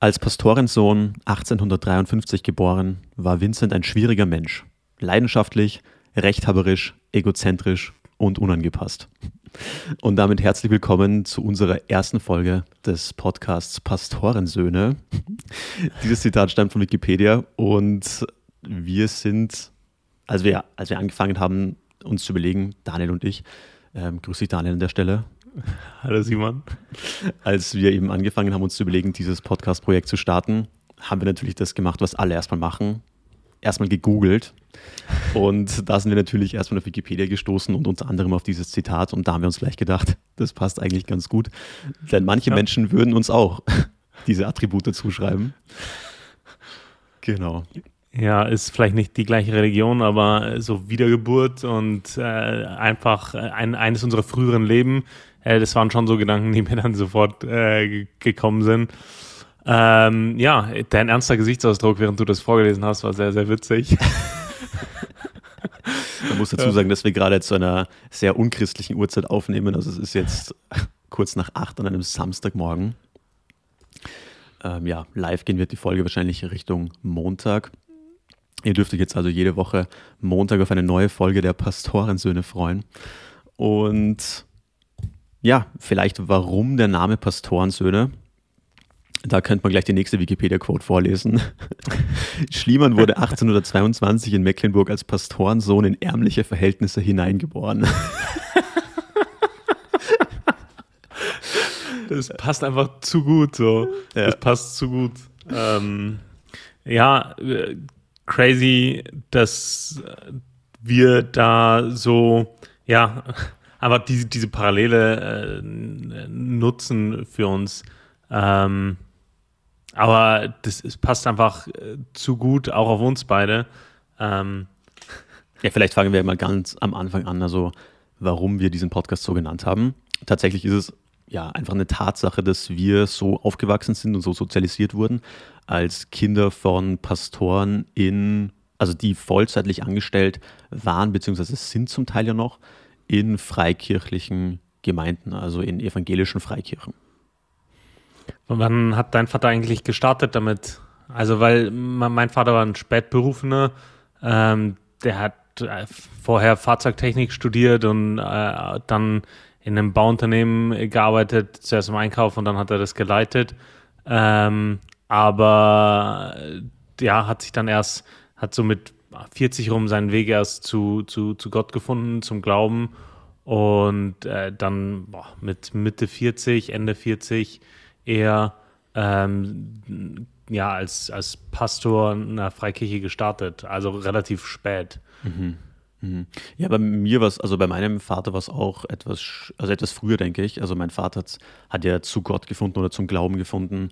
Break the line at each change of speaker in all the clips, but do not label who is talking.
Als Pastorensohn 1853 geboren, war Vincent ein schwieriger Mensch. Leidenschaftlich, rechthaberisch, egozentrisch und unangepasst. Und damit herzlich willkommen zu unserer ersten Folge des Podcasts Pastorensöhne. Dieses Zitat stammt von Wikipedia und wir sind, als wir, als wir angefangen haben, uns zu überlegen, Daniel und ich, ähm, grüß dich Daniel an der Stelle,
Hallo Simon.
Als wir eben angefangen haben, uns zu überlegen, dieses Podcast-Projekt zu starten, haben wir natürlich das gemacht, was alle erstmal machen. Erstmal gegoogelt. Und da sind wir natürlich erstmal auf Wikipedia gestoßen und unter anderem auf dieses Zitat. Und da haben wir uns gleich gedacht, das passt eigentlich ganz gut. Denn manche ja. Menschen würden uns auch diese Attribute zuschreiben.
Genau. Ja, ist vielleicht nicht die gleiche Religion, aber so Wiedergeburt und äh, einfach ein, eines unserer früheren Leben äh, das waren schon so Gedanken, die mir dann sofort äh, gekommen sind. Ähm, ja, dein ernster Gesichtsausdruck, während du das vorgelesen hast, war sehr, sehr witzig.
Man muss dazu sagen, dass wir gerade zu einer sehr unchristlichen Uhrzeit aufnehmen. Also es ist jetzt kurz nach acht an einem Samstagmorgen. Ähm, ja, live gehen wird die Folge wahrscheinlich Richtung Montag. Ihr dürft euch jetzt also jede Woche Montag auf eine neue Folge der Pastorensöhne freuen. Und ja, vielleicht warum der Name Pastorensöhne. Da könnte man gleich die nächste Wikipedia-Quote vorlesen. Schliemann wurde 1822 in Mecklenburg als Pastorensohn in ärmliche Verhältnisse hineingeboren.
Das passt einfach zu gut so. Ja. Das passt zu gut. Ähm, ja, äh, crazy, dass wir da so, ja, aber diese, diese Parallele äh, nutzen für uns. Ähm, aber das es passt einfach äh, zu gut, auch auf uns beide. Ähm,
ja, vielleicht fangen wir mal ganz am Anfang an, also warum wir diesen Podcast so genannt haben. Tatsächlich ist es ja einfach eine Tatsache, dass wir so aufgewachsen sind und so sozialisiert wurden als Kinder von Pastoren in, also die vollzeitlich angestellt waren, beziehungsweise sind zum Teil ja noch in freikirchlichen Gemeinden, also in evangelischen Freikirchen.
Und wann hat dein Vater eigentlich gestartet damit? Also, weil mein Vater war ein Spätberufener, ähm, der hat äh, vorher Fahrzeugtechnik studiert und äh, dann in einem Bauunternehmen gearbeitet, zuerst im Einkauf und dann hat er das geleitet. Ähm, aber ja, hat sich dann erst, hat so mit 40 rum seinen Weg erst zu, zu, zu Gott gefunden, zum Glauben. Und äh, dann boah, mit Mitte 40, Ende 40 eher ähm, ja, als, als Pastor einer Freikirche gestartet. Also relativ spät.
Mhm. Mhm. Ja, bei mir war es, also bei meinem Vater war es auch etwas, also etwas früher, denke ich. Also mein Vater hat, hat ja zu Gott gefunden oder zum Glauben gefunden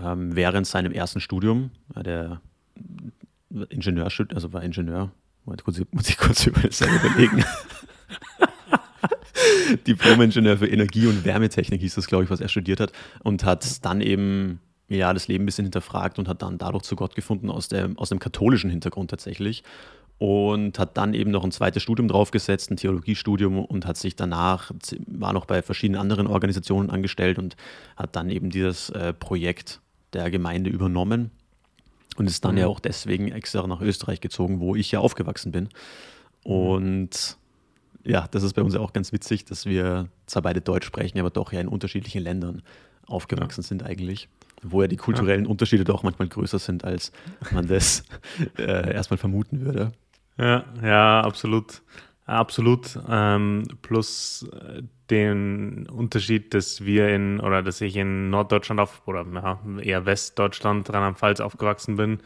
ähm, während seinem ersten Studium. Der Ingenieur, also war Ingenieur. Moment, kurz, muss ich kurz überlegen. Diplom-Ingenieur für Energie- und Wärmetechnik hieß das, glaube ich, was er studiert hat. Und hat dann eben ja, das Leben ein bisschen hinterfragt und hat dann dadurch zu Gott gefunden, aus, der, aus dem katholischen Hintergrund tatsächlich. Und hat dann eben noch ein zweites Studium draufgesetzt, ein Theologiestudium und hat sich danach, war noch bei verschiedenen anderen Organisationen angestellt und hat dann eben dieses äh, Projekt der Gemeinde übernommen und ist dann mhm. ja auch deswegen extra nach Österreich gezogen, wo ich ja aufgewachsen bin. Und ja, das ist bei uns ja auch ganz witzig, dass wir zwar beide Deutsch sprechen, aber doch ja in unterschiedlichen Ländern aufgewachsen ja. sind eigentlich. Wo ja die kulturellen ja. Unterschiede doch manchmal größer sind, als man das äh, erstmal vermuten würde.
Ja, ja, absolut. Absolut. Ähm, plus äh, den Unterschied, dass wir in oder dass ich in Norddeutschland auf oder ja, eher Westdeutschland, Rheinland-Pfalz aufgewachsen bin.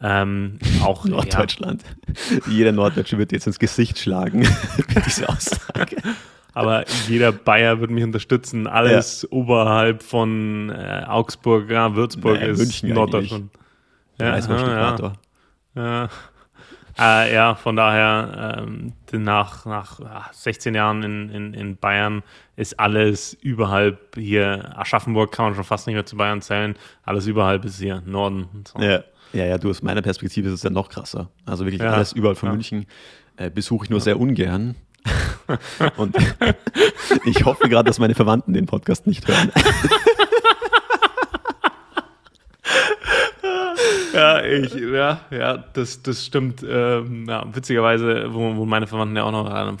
Ähm, auch
Norddeutschland. Ja. Jeder Norddeutsche wird jetzt ins Gesicht schlagen für diese Aussage.
Aber jeder Bayer wird mich unterstützen. Alles ja. oberhalb von äh, Augsburg, ja, Würzburg naja, ist München Norddeutschland. Ja, ja, ja. Äh, ja, von daher, ähm, nach, nach 16 Jahren in, in, in Bayern ist alles überhalb hier, Aschaffenburg kann man schon fast nicht mehr zu Bayern zählen, alles überhalb ist hier Norden.
So. Ja. ja, ja, du aus meiner Perspektive ist es ja noch krasser. Also wirklich ja, alles überall von ja. München äh, besuche ich nur sehr ungern. Und ich hoffe gerade, dass meine Verwandten den Podcast nicht hören.
ja, ich, ja, ja, das, das stimmt. Ähm, ja, witzigerweise wo, wo meine Verwandten ja auch noch rheinland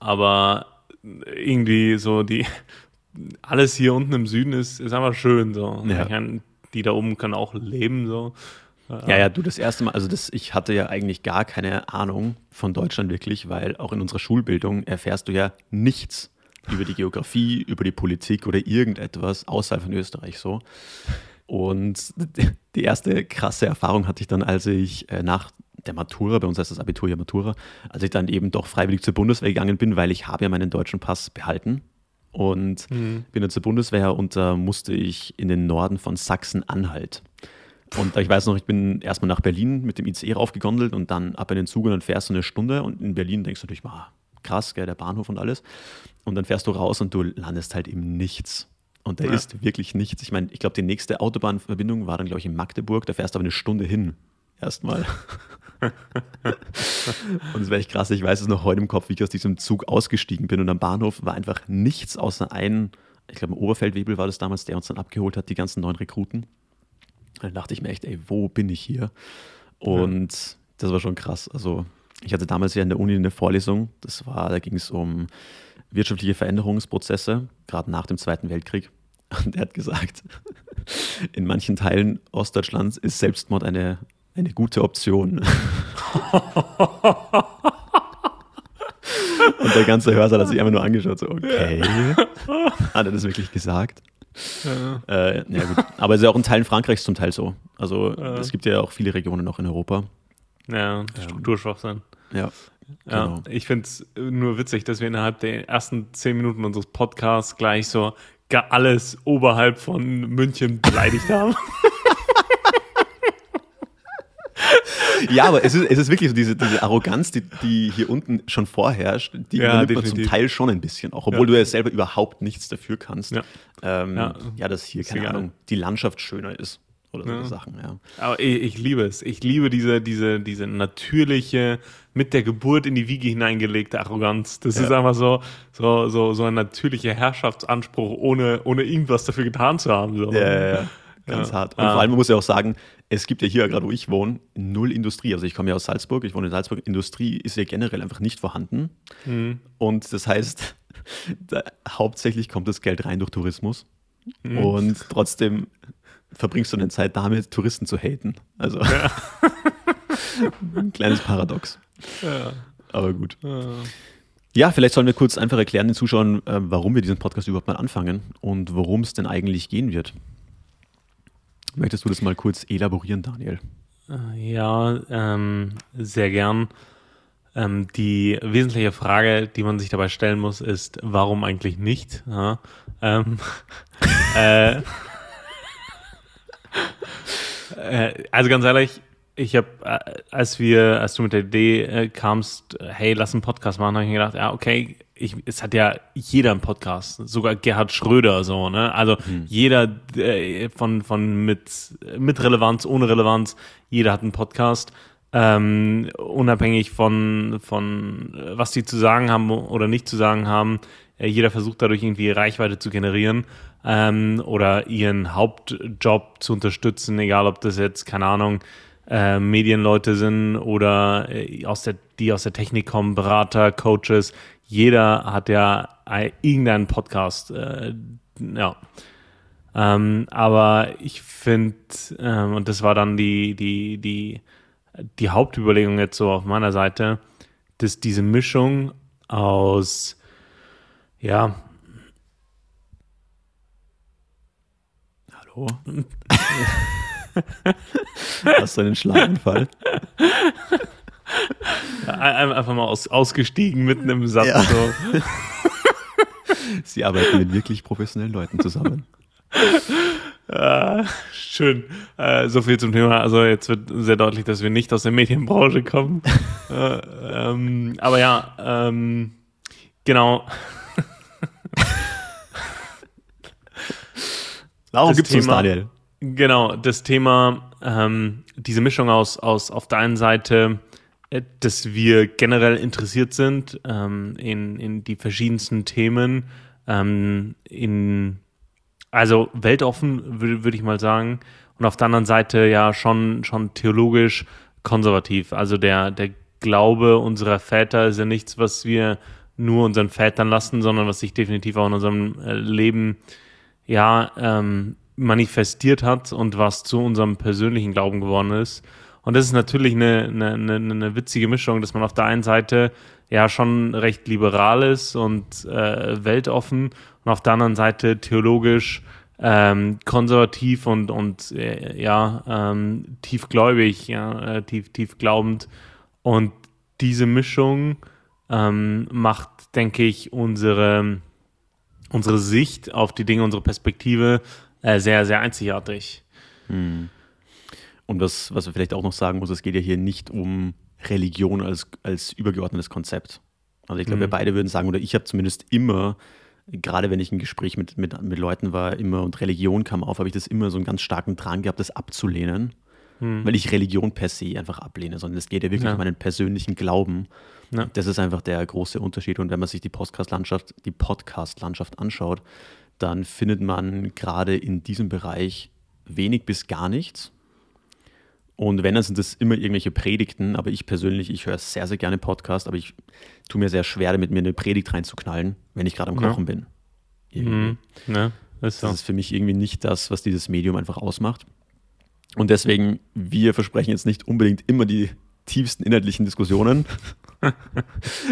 aber irgendwie so die, alles hier unten im Süden ist, ist einfach schön so. Ja. Kann, die da oben können auch leben so.
Ja, ja, du das erste Mal, also das, ich hatte ja eigentlich gar keine Ahnung von Deutschland wirklich, weil auch in unserer Schulbildung erfährst du ja nichts über die Geografie, über die Politik oder irgendetwas außerhalb von Österreich so. Und die erste krasse Erfahrung hatte ich dann, als ich äh, nach der Matura, bei uns heißt das Abitur ja Matura, als ich dann eben doch freiwillig zur Bundeswehr gegangen bin, weil ich habe ja meinen deutschen Pass behalten und mhm. bin dann zur Bundeswehr und da musste ich in den Norden von Sachsen-Anhalt. Und ich weiß noch, ich bin erstmal nach Berlin mit dem ICE raufgegondelt und dann ab in den Zug und dann fährst du eine Stunde und in Berlin denkst du natürlich, wow, krass, gell, der Bahnhof und alles. Und dann fährst du raus und du landest halt im Nichts. Und da ja. ist wirklich nichts. Ich meine, ich glaube, die nächste Autobahnverbindung war dann, glaube ich, in Magdeburg. Da fährst du aber eine Stunde hin. Erstmal. und es wäre echt krass. Ich weiß es noch heute im Kopf, wie ich aus diesem Zug ausgestiegen bin. Und am Bahnhof war einfach nichts außer ein, ich glaube, Oberfeldwebel war das damals, der uns dann abgeholt hat, die ganzen neuen Rekruten. Dann dachte ich mir echt, ey, wo bin ich hier? Und ja. das war schon krass. Also, ich hatte damals ja in der Uni eine Vorlesung. Das war, da ging es um wirtschaftliche Veränderungsprozesse, gerade nach dem Zweiten Weltkrieg. Und er hat gesagt, in manchen Teilen Ostdeutschlands ist Selbstmord eine, eine gute Option. Und der ganze Hörsaal hat sich einfach nur angeschaut, so, okay. Hat er das wirklich gesagt? Ja. Äh, ja, gut. Aber es ist ja auch in Teilen Frankreichs zum Teil so. Also ja. es gibt ja auch viele Regionen noch in Europa.
Ja, strukturschwach sein.
Ja.
Ja, genau. ich finde es nur witzig, dass wir innerhalb der ersten zehn Minuten unseres Podcasts gleich so alles oberhalb von München beleidigt haben.
ja, aber es ist, es ist wirklich so diese, diese Arroganz, die, die hier unten schon vorherrscht, die ja, übernimmt man zum Teil schon ein bisschen, auch obwohl ja. du ja selber überhaupt nichts dafür kannst. Ja, ähm, ja. ja dass hier, keine Ahnung, die Landschaft schöner ist oder so. Sachen, ja.
Aber ich, ich, liebe es. Ich liebe diese, diese, diese natürliche, mit der Geburt in die Wiege hineingelegte Arroganz. Das ja. ist einfach so, so, so, so ein natürlicher Herrschaftsanspruch, ohne, ohne irgendwas dafür getan zu haben. So.
Ja, ja, ja. Ganz hart. Und ah. vor allem muss ich auch sagen, es gibt ja hier, gerade wo ich wohne, null Industrie. Also ich komme ja aus Salzburg, ich wohne in Salzburg. Industrie ist ja generell einfach nicht vorhanden. Mhm. Und das heißt, da, hauptsächlich kommt das Geld rein durch Tourismus. Mhm. Und trotzdem verbringst du deine Zeit damit, Touristen zu haten. Also ja. ein kleines Paradox. Ja. Aber gut. Ja. ja. vielleicht sollen wir kurz einfach erklären den Zuschauern, äh, warum wir diesen Podcast überhaupt mal anfangen und worum es denn eigentlich gehen wird. Möchtest du das mal kurz elaborieren, Daniel?
Äh, ja, ähm, sehr gern. Ähm, die wesentliche Frage, die man sich dabei stellen muss, ist, warum eigentlich nicht? Ja, ähm, äh, äh, also ganz ehrlich, ich habe, äh, als wir, als du mit der Idee äh, kamst, hey, lass einen Podcast machen, habe ich mir gedacht, ja, okay, ich, es hat ja jeder einen Podcast, sogar Gerhard Schröder so, ne? Also hm. jeder äh, von von mit mit Relevanz, ohne Relevanz, jeder hat einen Podcast, ähm, unabhängig von von was die zu sagen haben oder nicht zu sagen haben. Äh, jeder versucht dadurch irgendwie Reichweite zu generieren ähm, oder ihren Hauptjob zu unterstützen, egal ob das jetzt, keine Ahnung, äh, Medienleute sind oder äh, aus der, die aus der Technik kommen, Berater, Coaches. Jeder hat ja ein, irgendeinen Podcast. Äh, ja. Ähm, aber ich finde, ähm, und das war dann die, die, die, die Hauptüberlegung jetzt so auf meiner Seite, dass diese Mischung aus, ja,
Hallo? Hast du einen Schlaganfall?
einfach mal aus, ausgestiegen mitten im Satz. Ja. So.
Sie arbeiten mit wirklich professionellen Leuten zusammen.
Ah, schön. Äh, so viel zum Thema. Also jetzt wird sehr deutlich, dass wir nicht aus der Medienbranche kommen. äh, ähm, aber ja, ähm, genau.
Warum gibt es Daniel?
Genau, das Thema, ähm, diese Mischung aus, aus auf der einen Seite, äh, dass wir generell interessiert sind ähm, in, in die verschiedensten Themen, ähm, in, also weltoffen, würde würd ich mal sagen. und auf der anderen Seite ja schon, schon theologisch konservativ. Also der, der Glaube unserer Väter ist ja nichts, was wir nur unseren Vätern lassen, sondern was sich definitiv auch in unserem äh, Leben ja ähm, manifestiert hat und was zu unserem persönlichen Glauben geworden ist. Und das ist natürlich eine, eine, eine, eine witzige Mischung, dass man auf der einen Seite ja schon recht liberal ist und äh, weltoffen und auf der anderen Seite theologisch ähm, konservativ und, und äh, ja, ähm, tiefgläubig, ja, äh, tief, tief glaubend. Und diese Mischung ähm, macht, denke ich, unsere, unsere Sicht auf die Dinge, unsere Perspektive äh, sehr, sehr einzigartig.
Hm. Und was, was wir vielleicht auch noch sagen muss, es geht ja hier nicht um Religion als, als übergeordnetes Konzept. Also ich glaube, mhm. wir beide würden sagen, oder ich habe zumindest immer gerade wenn ich ein Gespräch mit, mit, mit Leuten war, immer und Religion kam auf, habe ich das immer so einen ganz starken Drang gehabt, das abzulehnen. Hm. Weil ich Religion per se einfach ablehne, sondern es geht ja wirklich ja. um meinen persönlichen Glauben. Ja. Das ist einfach der große Unterschied. Und wenn man sich die Podcast-Landschaft, die Podcast-Landschaft anschaut, dann findet man gerade in diesem Bereich wenig bis gar nichts. Und wenn, dann sind das immer irgendwelche Predigten, aber ich persönlich, ich höre sehr, sehr gerne Podcast, aber ich tue mir sehr schwer damit, mir eine Predigt reinzuknallen, wenn ich gerade am Kochen ja. bin. Mhm. Ja, ist so. Das ist für mich irgendwie nicht das, was dieses Medium einfach ausmacht. Und deswegen, wir versprechen jetzt nicht unbedingt immer die tiefsten inhaltlichen Diskussionen,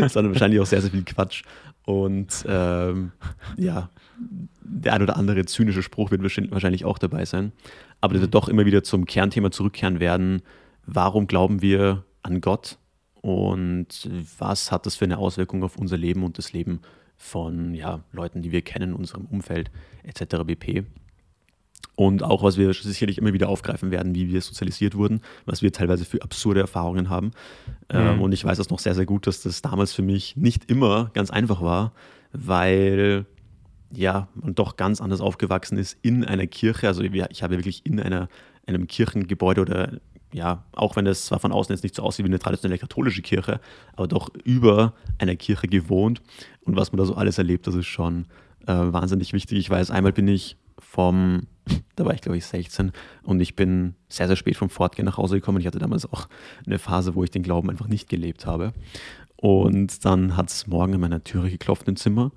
sondern wahrscheinlich auch sehr, sehr viel Quatsch. Und ähm, ja, der ein oder andere zynische Spruch wird wahrscheinlich auch dabei sein. Aber das wird doch immer wieder zum Kernthema zurückkehren werden. Warum glauben wir an Gott? Und was hat das für eine Auswirkung auf unser Leben und das Leben von ja, Leuten, die wir kennen, unserem Umfeld etc. bp. Und auch, was wir sicherlich immer wieder aufgreifen werden, wie wir sozialisiert wurden, was wir teilweise für absurde Erfahrungen haben. Ähm, mhm. und ich weiß das noch sehr, sehr gut, dass das damals für mich nicht immer ganz einfach war, weil ja, man doch ganz anders aufgewachsen ist in einer Kirche. Also ich habe wirklich in einer, einem Kirchengebäude oder ja, auch wenn das zwar von außen jetzt nicht so aussieht wie eine traditionelle katholische Kirche, aber doch über einer Kirche gewohnt. Und was man da so alles erlebt, das ist schon äh, wahnsinnig wichtig. Ich weiß, einmal bin ich vom, da war ich glaube ich 16 und ich bin sehr, sehr spät vom Fortgehen nach Hause gekommen. Ich hatte damals auch eine Phase, wo ich den Glauben einfach nicht gelebt habe. Und dann hat es morgen an meiner Türe geklopft im Zimmer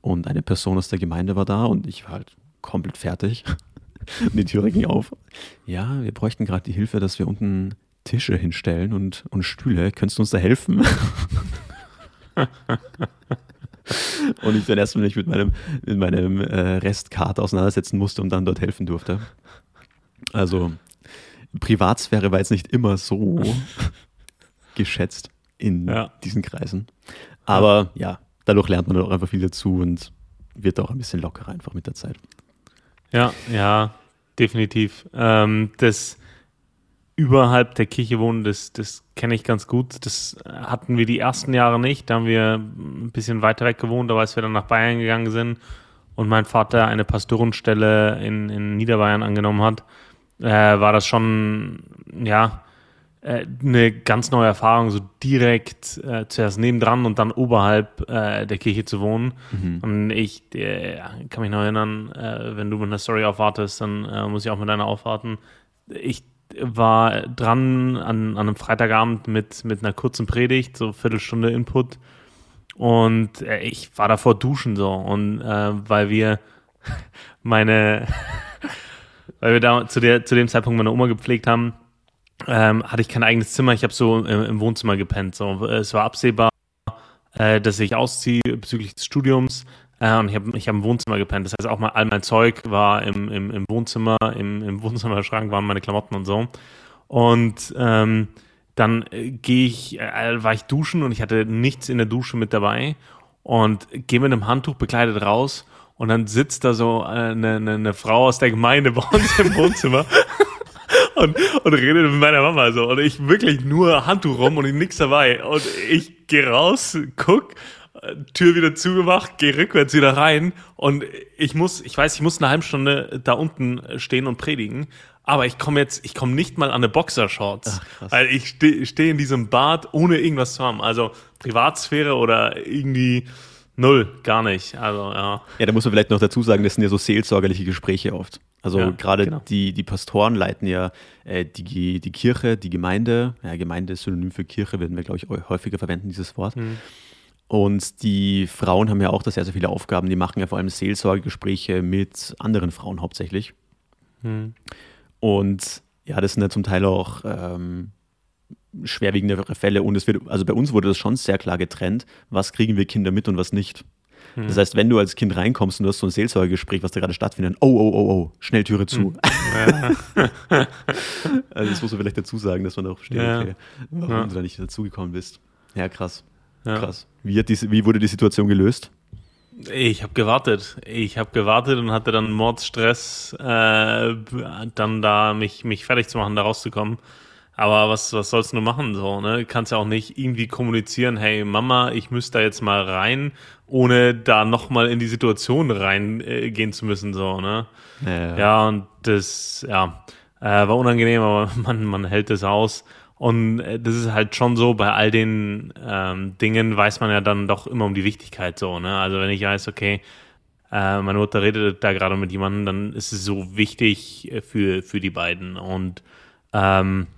und eine Person aus der Gemeinde war da und ich war halt komplett fertig. Die Türe ging auf. Ja, wir bräuchten gerade die Hilfe, dass wir unten Tische hinstellen und, und Stühle. Könntest du uns da helfen? und ich dann erstmal nicht mit meinem, mit meinem äh, Restkarte auseinandersetzen musste und dann dort helfen durfte. Also Privatsphäre war jetzt nicht immer so geschätzt in ja. diesen Kreisen. Aber ja, dadurch lernt man auch einfach viel dazu und wird auch ein bisschen lockerer einfach mit der Zeit.
Ja, ja, definitiv. Ähm, das überhalb der Kirche wohnen, das, das kenne ich ganz gut. Das hatten wir die ersten Jahre nicht. Da haben wir ein bisschen weiter weg gewohnt, aber als wir dann nach Bayern gegangen sind und mein Vater eine Pastorenstelle in, in Niederbayern angenommen hat, äh, war das schon, ja, äh, eine ganz neue Erfahrung, so direkt äh, zuerst nebendran und dann oberhalb äh, der Kirche zu wohnen. Mhm. Und ich äh, kann mich noch erinnern, äh, wenn du mit einer Story aufwartest, dann muss ich auch mit einer aufwarten. Ich war dran an, an einem Freitagabend mit, mit einer kurzen Predigt, so Viertelstunde Input. Und ich war davor duschen so. Und weil wir meine, weil wir da zu, der, zu dem Zeitpunkt meine Oma gepflegt haben, ähm, hatte ich kein eigenes Zimmer. Ich habe so im, im, Wohnzimmer gepennt. So. Es war absehbar, äh, dass ich ausziehe bezüglich des Studiums. Äh, und ich habe ich hab im Wohnzimmer gepennt. Das heißt, auch mal all mein Zeug war im, im, im Wohnzimmer, im, im Wohnzimmerschrank waren meine Klamotten und so. Und ähm, dann äh, gehe ich, äh, war ich duschen und ich hatte nichts in der Dusche mit dabei und gehe mit einem Handtuch bekleidet raus und dann sitzt da so eine, eine, eine Frau aus der Gemeinde bei uns im Wohnzimmer und, und redet mit meiner Mama so. Und ich wirklich nur Handtuch rum und nix dabei. Und ich gehe raus, guck, Tür wieder zugemacht, gehe rückwärts wieder rein und ich muss, ich weiß, ich muss eine halbe Stunde da unten stehen und predigen, aber ich komme jetzt, ich komme nicht mal an eine Boxershorts, Ach, weil ich stehe steh in diesem Bad ohne irgendwas zu haben, also Privatsphäre oder irgendwie null, gar nicht, also ja.
Ja, da muss man vielleicht noch dazu sagen, das sind ja so seelsorgerliche Gespräche oft. Also
Ja,
gerade
genau.
die, die Pastoren leiten ja äh, die, die Kirche, die Gemeinde. Ja, Gemeinde ist synonym für Kirche, werden wir, glaube ich, häufiger verwenden, dieses Wort.
Mhm.
Und die Frauen haben ja auch da sehr, sehr viele Aufgaben. Die machen ja vor allem Seelsorgegespräche mit anderen Frauen hauptsächlich.
Mhm.
Und ja, das sind ja zum Teil auch ähm, schwerwiegendere Fälle. Und es wird, also bei uns wurde das schon sehr klar getrennt, was kriegen wir Kinder mit und was nicht.
Mhm.
Das heißt, wenn du als Kind reinkommst und du hast so ein Seelsorgegespräch, was da gerade stattfindet, oh, oh, oh, oh, schnell Türe zu.
Ja.
Also das muss man vielleicht dazu sagen, dass man auch versteht,
Ja.
okay, warum
Ja.
du da nicht dazugekommen bist. Ja, krass.
Ja.
Krass. Wie, hat diese, wie wurde die Situation gelöst?
Ich habe gewartet. Ich habe gewartet und hatte dann Mordstress, äh, dann da mich, mich fertig zu machen, da rauszukommen. Aber was, was sollst du machen? So, ne? Du kannst ja auch nicht irgendwie kommunizieren, hey Mama, ich müsste da jetzt mal rein, ohne da nochmal in die Situation reingehen äh, zu müssen. So, ne?
Ja,
Ja, und das, ja, äh, war unangenehm, aber man, man hält es aus. Und äh, das ist halt schon so, bei all den ähm, Dingen weiß man ja dann doch immer um die Wichtigkeit so, ne? Also wenn ich weiß, okay, äh, meine Mutter redet da gerade mit jemandem, dann ist es so wichtig äh, für, für die beiden. Und ähm,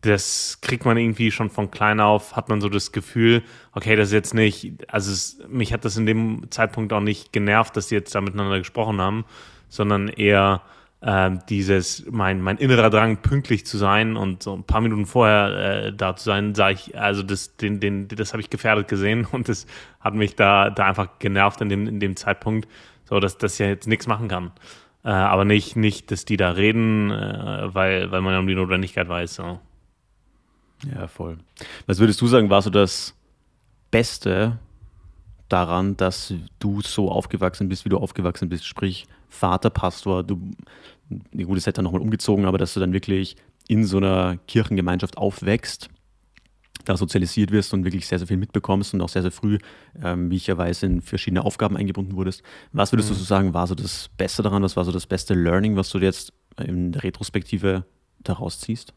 das kriegt man irgendwie schon von klein auf, hat man so das Gefühl, okay, das ist jetzt nicht, also es, mich hat das in dem Zeitpunkt auch nicht genervt, dass die jetzt da miteinander gesprochen haben, sondern eher ähm, dieses, mein, mein innerer Drang, pünktlich zu sein und so ein paar Minuten vorher äh, da zu sein, sah ich, also das, den, den, das habe ich gefährdet gesehen und das hat mich da, da einfach genervt in dem, in dem Zeitpunkt, so dass das ja jetzt nichts machen kann. Äh, aber nicht, nicht, dass die da reden, äh, weil, weil man ja um die Notwendigkeit weiß. So.
ja, voll. Was würdest du sagen, war so das Beste daran, dass du so aufgewachsen bist, wie du aufgewachsen bist? Sprich, Vater, Pastor, du, gut, es hätte dann nochmal umgezogen, aber dass du dann wirklich in so einer Kirchengemeinschaft aufwächst, da sozialisiert wirst und wirklich sehr, sehr viel mitbekommst und auch sehr, sehr früh, ähm, wie ich ja weiß, in verschiedene Aufgaben eingebunden wurdest. Was würdest du so sagen, war so das Beste daran? Was war so das beste Learning, was du jetzt in der Retrospektive daraus ziehst?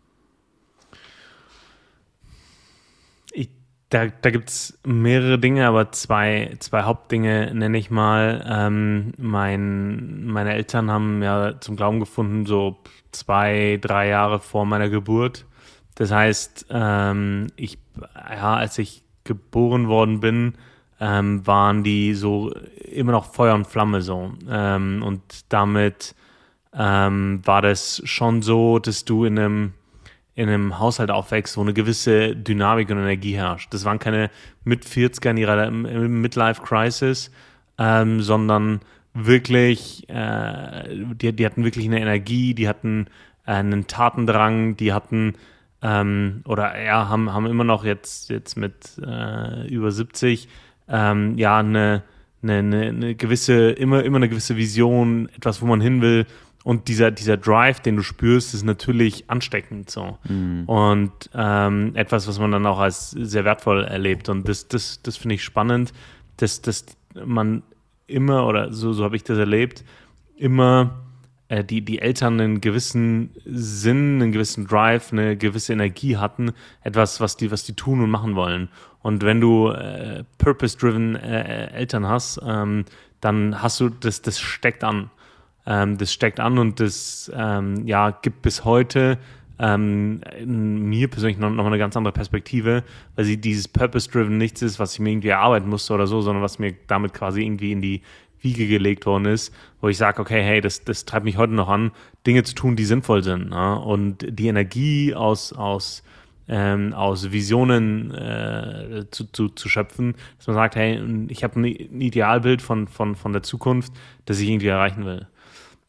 Ich, da da gibt es mehrere Dinge, aber zwei, zwei Hauptdinge nenne ich mal. Ähm, mein, meine Eltern haben ja zum Glauben gefunden, so zwei, drei Jahre vor meiner Geburt. Das heißt, ähm, ich, ja, als ich geboren worden bin, ähm, waren die so immer noch Feuer und Flamme so. Ähm, und damit ähm, war das schon so, dass du in einem in einem Haushalt aufwächst, wo eine gewisse Dynamik und Energie herrscht. Das waren keine mit 40er in ihrer Midlife Crisis, ähm, sondern wirklich, äh, die, die hatten wirklich eine Energie, die hatten äh, einen Tatendrang, die hatten ähm, oder ja, haben, haben immer noch jetzt, jetzt mit äh, über 70 ähm, ja eine, eine, eine gewisse, immer, immer eine gewisse Vision, etwas, wo man hin will. Und dieser, dieser Drive, den du spürst, ist natürlich ansteckend so. Und ähm, etwas, was man dann auch als sehr wertvoll erlebt. Und das, das, das finde ich spannend, dass, dass man immer, oder so, so habe ich das erlebt, immer äh, die, die Eltern einen gewissen Sinn, einen gewissen Drive, eine gewisse Energie hatten, etwas, was die, was die tun und machen wollen. Und wenn du äh, purpose-driven äh, Eltern hast, ähm, dann hast du, das, das steckt an. Ähm, das steckt an und das ähm, ja, gibt bis heute ähm, mir persönlich noch, noch eine ganz andere Perspektive, weil sie dieses Purpose-Driven nichts ist, was ich mir irgendwie erarbeiten musste oder so, sondern was mir damit quasi irgendwie in die Wiege gelegt worden ist, wo ich sage, okay, hey, das, das treibt mich heute noch an, Dinge zu tun, die sinnvoll sind. Ne? Und die Energie aus, aus, ähm, aus Visionen äh, zu, zu, zu schöpfen, dass man sagt, hey, ich habe ein Idealbild von, von, von der Zukunft, das ich irgendwie erreichen will.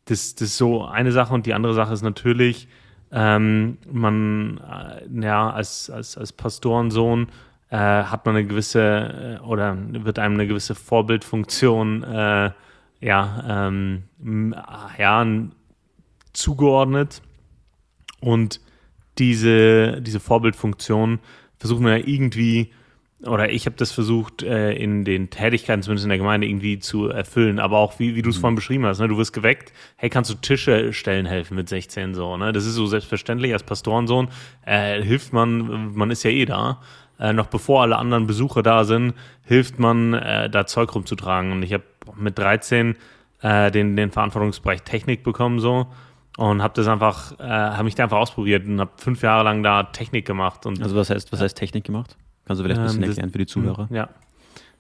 Das, das ist so eine Sache und die andere Sache ist natürlich, ähm, man, äh, ja, als, als, als Pastorensohn äh, hat man eine gewisse, äh, oder wird einem eine gewisse Vorbildfunktion, äh, ja, ähm, m- ja, zugeordnet. Und diese, diese Vorbildfunktion versuchen wir ja irgendwie, oder ich habe das versucht, äh, in den Tätigkeiten, zumindest in der Gemeinde, irgendwie zu erfüllen. Aber auch, wie, wie du es vorhin beschrieben hast, ne? du wirst geweckt, hey, kannst du Tische stellen helfen mit 16 so, ne? Das ist so selbstverständlich als Pastorensohn, äh, hilft man, man ist ja eh da. Äh, noch bevor alle anderen Besucher da sind, hilft man, äh, da Zeug rumzutragen. Und ich habe mit 13 äh, den, den Verantwortungsbereich Technik bekommen so und habe das einfach, äh, habe mich da einfach ausprobiert und habe fünf Jahre lang da Technik gemacht. Und,
also was heißt, was heißt Technik gemacht? Kannst du vielleicht ein bisschen ähm, erklären für die Zuhörer?
Ja.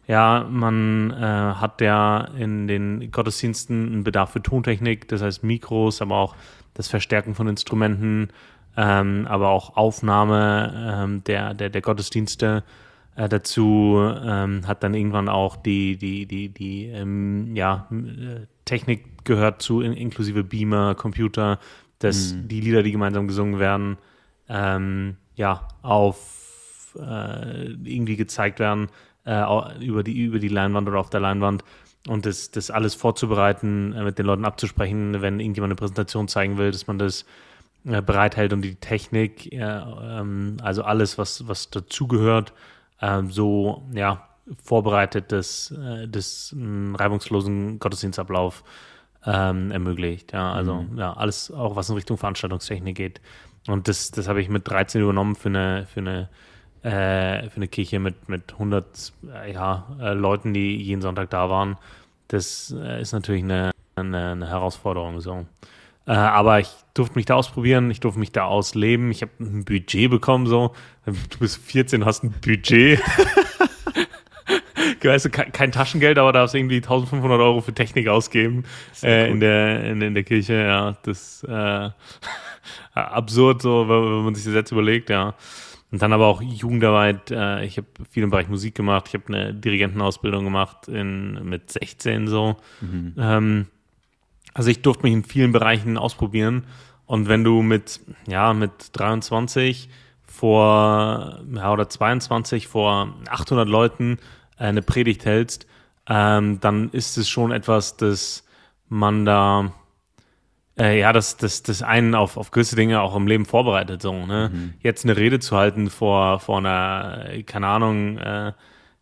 Ja, man äh, hat ja in den Gottesdiensten einen Bedarf für Tontechnik, das heißt Mikros, aber auch das Verstärken von Instrumenten, ähm, aber auch Aufnahme ähm, der, der, der Gottesdienste. Äh, dazu ähm, hat dann irgendwann auch die, die, die, die ähm, ja, äh, Technik gehört zu, in, inklusive Beamer, Computer, dass mhm. die Lieder, die gemeinsam gesungen werden, ähm, ja, auf äh, irgendwie gezeigt werden äh, über, die, über die Leinwand oder auf der Leinwand und das, das alles vorzubereiten, äh, mit den Leuten abzusprechen, wenn irgendjemand eine Präsentation zeigen will, dass man das äh, bereithält und die Technik, ähm, also alles, was, was dazugehört, ähm, so ja, vorbereitet, dass das einen reibungslosen Gottesdienstablauf ähm, ermöglicht. Ja, also mhm. ja, alles auch, was in Richtung Veranstaltungstechnik geht. Und das, das habe ich mit 13 übernommen für eine, für eine, äh, für eine Kirche mit, mit 100 äh, ja, äh, Leuten, die jeden Sonntag da waren. Das äh, ist natürlich eine, eine, eine Herausforderung. So. Äh, aber ich durfte mich da ausprobieren, ich durfte mich da ausleben. Ich habe ein Budget bekommen, so. Du bist 14, hast ein Budget. weißt du, kein Taschengeld, aber darfst irgendwie 1500 Euro für Technik ausgeben äh, in, der, in, in, der Kirche. Ja, das äh, absurd, so, wenn, wenn, man sich das jetzt überlegt, ja. Und dann aber auch Jugendarbeit. Äh, ich habe viel im Bereich Musik gemacht. Ich habe eine Dirigentenausbildung gemacht in, mit 16 so. Mhm. Ähm, also ich durfte mich in vielen Bereichen ausprobieren. Und wenn du mit, ja, mit 23 vor, ja, oder 22 vor 800 Leuten äh, eine Predigt hältst, ähm, dann ist es schon etwas, das man da, äh, ja, das, das, das einen auf, auf gewisse Dinge auch im Leben vorbereitet. So, ne? Mhm. Jetzt eine Rede zu halten vor, vor einer, keine Ahnung, äh,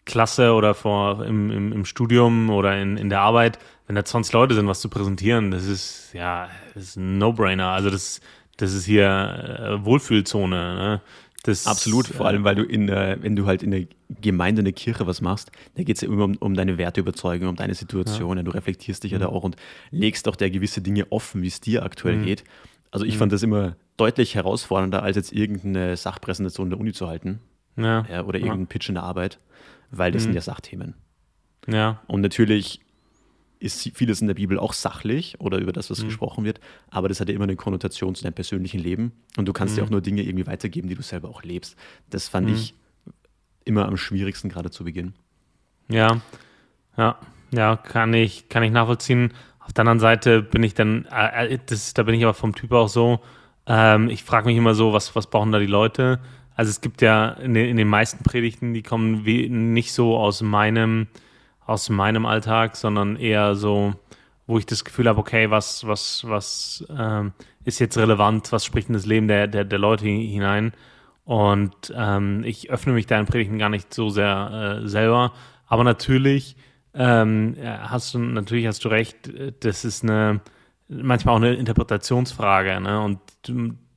Klasse oder vor im, im, im Studium oder in, in der Arbeit, wenn da 20 Leute sind, was zu präsentieren, das ist ja das ist ein No-Brainer. Also das, das ist hier äh, Wohlfühlzone. Ne?
Das, Absolut, vor allem, weil du in der, wenn du halt in der Gemeinde, in der Kirche was machst, da geht es ja immer um, um, deine Werteüberzeugung, um deine Situation. Ja. Du reflektierst dich mhm. ja da auch und legst auch der gewisse Dinge offen, wie es dir aktuell mhm. geht. Also ich mhm. fand das immer deutlich herausfordernder, als jetzt irgendeine Sachpräsentation der Uni zu halten. Ja. ja oder irgendeinen Pitch in der Arbeit, weil das sind mhm. ja Sachthemen. Ja. Und natürlich ist vieles in der Bibel auch sachlich oder über das, was mhm. gesprochen wird, aber das hat ja immer eine Konnotation zu deinem persönlichen Leben und du kannst mhm. ja auch nur Dinge irgendwie weitergeben, die du selber auch lebst. Das fand mhm. ich immer am schwierigsten, gerade zu Beginn.
Ja, ja, ja, kann ich, kann ich nachvollziehen. Auf der anderen Seite bin ich dann, äh, äh das, da bin ich aber vom Typ auch so, ähm, ich frage mich immer so, was, was brauchen da die Leute? Also es gibt ja in den, in den meisten Predigten, die kommen wie, nicht so aus meinem, aus meinem Alltag, sondern eher so, wo ich das Gefühl habe, okay, was, was, was ähm, ist jetzt relevant, was spricht in das Leben der, der, der Leute hinein? Und ähm, ich öffne mich da in Predigten gar nicht so sehr äh, selber. Aber natürlich ähm, hast du natürlich hast du recht, das ist eine manchmal auch eine Interpretationsfrage. Ne? Und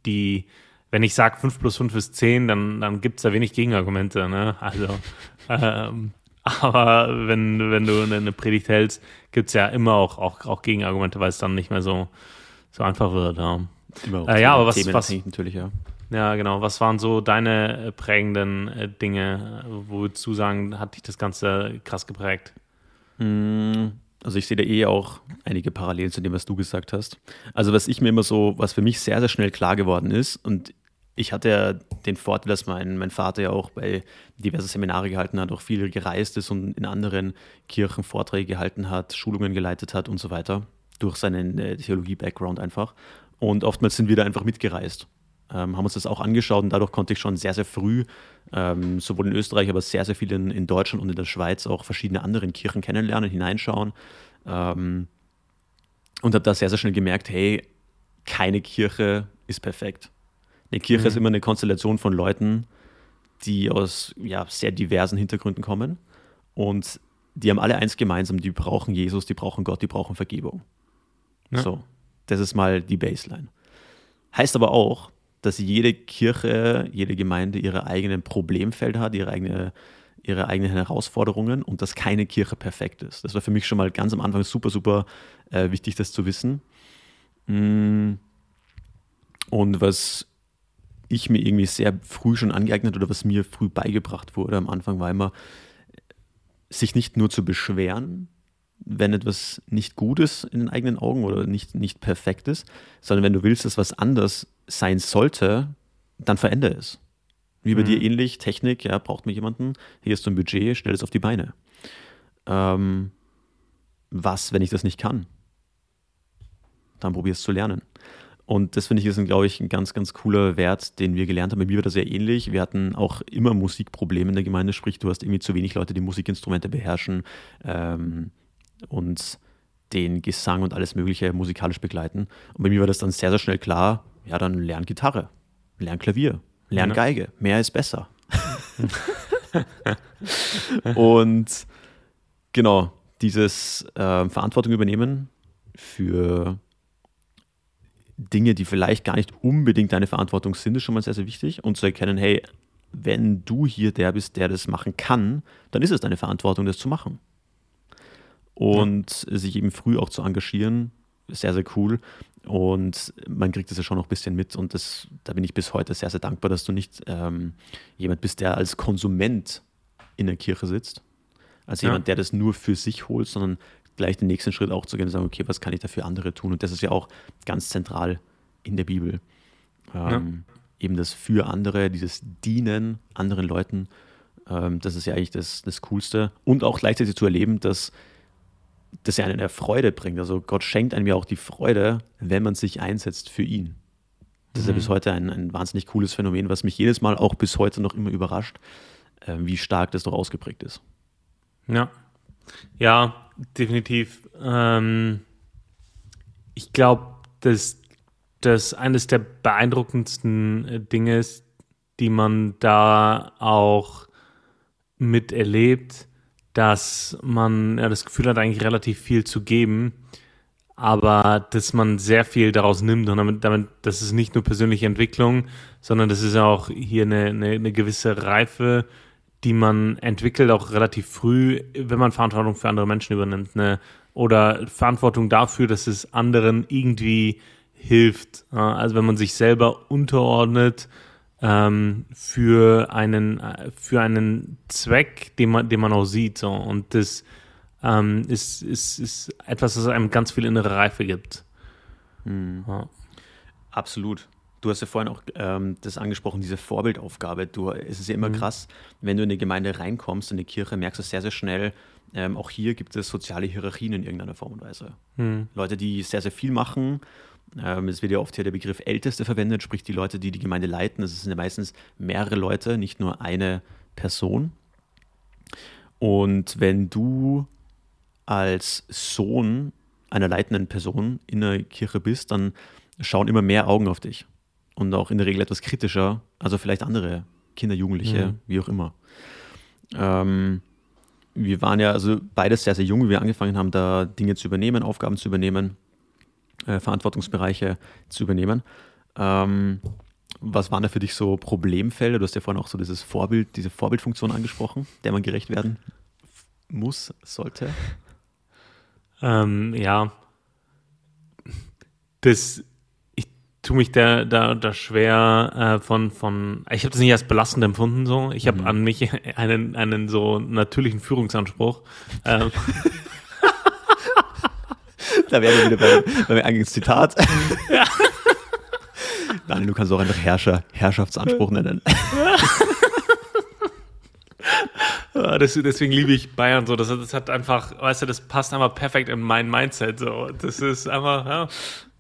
die, wenn ich sage 5 plus 5 ist 10, dann, dann gibt es da wenig Gegenargumente. Ne? Also ähm, aber wenn, wenn du eine Predigt hältst, gibt es ja immer auch, auch, auch Gegenargumente, weil es dann nicht mehr so, so einfach wird. Ja, äh, ja aber was, was natürlich, ja. Ja, genau. Was waren so deine prägenden äh, Dinge, wo würdest du sagen, hat dich das Ganze krass geprägt?
Hm, also ich sehe da eh auch einige Parallelen zu dem, was du gesagt hast. Also was ich mir immer so, was für mich sehr, sehr schnell klar geworden ist, und ich hatte ja den Vorteil, dass mein, mein Vater ja auch bei diverse Seminare gehalten hat, auch viel gereist ist und in anderen Kirchen Vorträge gehalten hat, Schulungen geleitet hat und so weiter, durch seinen äh, Theologie-Background einfach. Und oftmals sind wir da einfach mitgereist, ähm, haben uns das auch angeschaut und dadurch konnte ich schon sehr, sehr früh, ähm, sowohl in Österreich, aber sehr, sehr viel in, in Deutschland und in der Schweiz auch verschiedene andere Kirchen kennenlernen, hineinschauen. Ähm, und habe da sehr, sehr schnell gemerkt, hey, keine Kirche ist perfekt eine Kirche mhm. ist immer eine Konstellation von Leuten, die aus ja, sehr diversen Hintergründen kommen. Und die haben alle eins gemeinsam, die brauchen Jesus, die brauchen Gott, die brauchen Vergebung. Ja. So, das ist mal die Baseline. Heißt aber auch, dass jede Kirche, jede Gemeinde ihre eigenen Problemfelder hat, ihre eigene, ihre eigenen Herausforderungen und dass keine Kirche perfekt ist. Das war für mich schon mal ganz am Anfang super, super äh, wichtig, das zu wissen. Mm. Und was ich mir irgendwie sehr früh schon angeeignet oder was mir früh beigebracht wurde am Anfang war immer, sich nicht nur zu beschweren, wenn etwas nicht gut ist in den eigenen Augen oder nicht, nicht perfekt ist, sondern wenn du willst, dass was anders sein sollte, dann verändere es. Wie bei mhm. dir ähnlich, Technik, ja, braucht mir jemanden, hier ist so ein Budget, stell es auf die Beine. Ähm, was, wenn ich das nicht kann? Dann probier es zu lernen. Und das finde ich ist, glaube ich, ein ganz, ganz cooler Wert, den wir gelernt haben. Bei mir war das sehr ähnlich. Wir hatten auch immer Musikprobleme in der Gemeinde, sprich, du hast irgendwie zu wenig Leute, die Musikinstrumente beherrschen ähm, und den Gesang und alles Mögliche musikalisch begleiten. Und bei mir war das dann sehr, sehr schnell klar, ja, dann lern Gitarre, lern Klavier, lern Geige, mehr ist besser. und genau, dieses äh, Verantwortung übernehmen für Dinge, die vielleicht gar nicht unbedingt deine Verantwortung sind, ist schon mal sehr, sehr wichtig. Und zu erkennen, hey, wenn du hier der bist, der das machen kann, dann ist es deine Verantwortung, das zu machen. Und ja. sich eben früh auch zu engagieren, sehr, sehr cool. Und man kriegt das ja schon noch ein bisschen mit. Und das, da bin ich bis heute sehr, sehr dankbar, dass du nicht ähm, jemand bist, der als Konsument in der Kirche sitzt. Als ja. jemand, der das nur für sich holt, sondern gleich den nächsten Schritt auch zu gehen und sagen, okay, was kann ich da für andere tun? Und das ist ja auch ganz zentral in der Bibel. Ähm, ja. Eben das für andere, dieses Dienen anderen Leuten, ähm, das ist ja eigentlich das, das Coolste. Und auch gleichzeitig zu erleben, dass das ja einen der Freude bringt. Also Gott schenkt einem ja auch die Freude, wenn man sich einsetzt für ihn. Das ist ja mhm. bis heute ein, ein wahnsinnig cooles Phänomen, was mich jedes Mal auch bis heute noch immer überrascht, äh, wie stark das doch ausgeprägt ist.
Ja. Ja, definitiv. Ähm, ich glaube, dass das eines der beeindruckendsten äh, Dinge ist, die man da auch miterlebt, dass man ja, das Gefühl hat, eigentlich relativ viel zu geben, aber dass man sehr viel daraus nimmt und damit, damit das ist nicht nur persönliche Entwicklung, sondern das ist auch hier eine, eine, eine gewisse Reife, die man entwickelt, auch relativ früh, wenn man Verantwortung für andere Menschen übernimmt. Ne? Oder Verantwortung dafür, dass es anderen irgendwie hilft. Also wenn man sich selber unterordnet ähm, für, einen, für einen Zweck, den man, den man auch sieht. So. Und das ähm, ist, ist, ist etwas, das einem ganz viel innere Reife gibt.
Hm. Ja. Absolut. Du hast ja vorhin auch ähm, das angesprochen, diese Vorbildaufgabe. Du, es ist ja immer mhm. krass, wenn du in eine Gemeinde reinkommst, in eine Kirche, merkst du sehr, sehr schnell, ähm, auch hier gibt es soziale Hierarchien in irgendeiner Form und Weise. Mhm. Leute, die sehr, sehr viel machen. Ähm, es wird ja oft hier der Begriff Älteste verwendet, sprich die Leute, die die Gemeinde leiten. Das sind ja meistens mehrere Leute, nicht nur eine Person. Und wenn du als Sohn einer leitenden Person in der Kirche bist, dann schauen immer mehr Augen auf dich und auch in der Regel etwas kritischer, also vielleicht andere Kinder, Jugendliche, mhm. wie auch immer. Ähm, wir waren ja also beides sehr, sehr jung, wie wir angefangen haben, da Dinge zu übernehmen, Aufgaben zu übernehmen, äh, Verantwortungsbereiche zu übernehmen. Ähm, was waren da für dich so Problemfelder? Du hast ja vorhin auch so dieses Vorbild, diese Vorbildfunktion angesprochen, der man gerecht werden muss, sollte.
Ähm, ja. Das tue mich da, da, da schwer äh, von, von, ich habe das nicht als belastend empfunden so. Ich habe mhm. an mich einen, einen so natürlichen Führungsanspruch. Ähm.
da wären wir wieder bei, beim Eingangszitat. Ja. Daniel, du kannst auch einfach Herrscher, Herrschaftsanspruch nennen.
Ja, das, deswegen liebe ich Bayern so. Das, das hat einfach, weißt du, das passt einfach perfekt in mein Mindset. So. Das ist einfach, ja,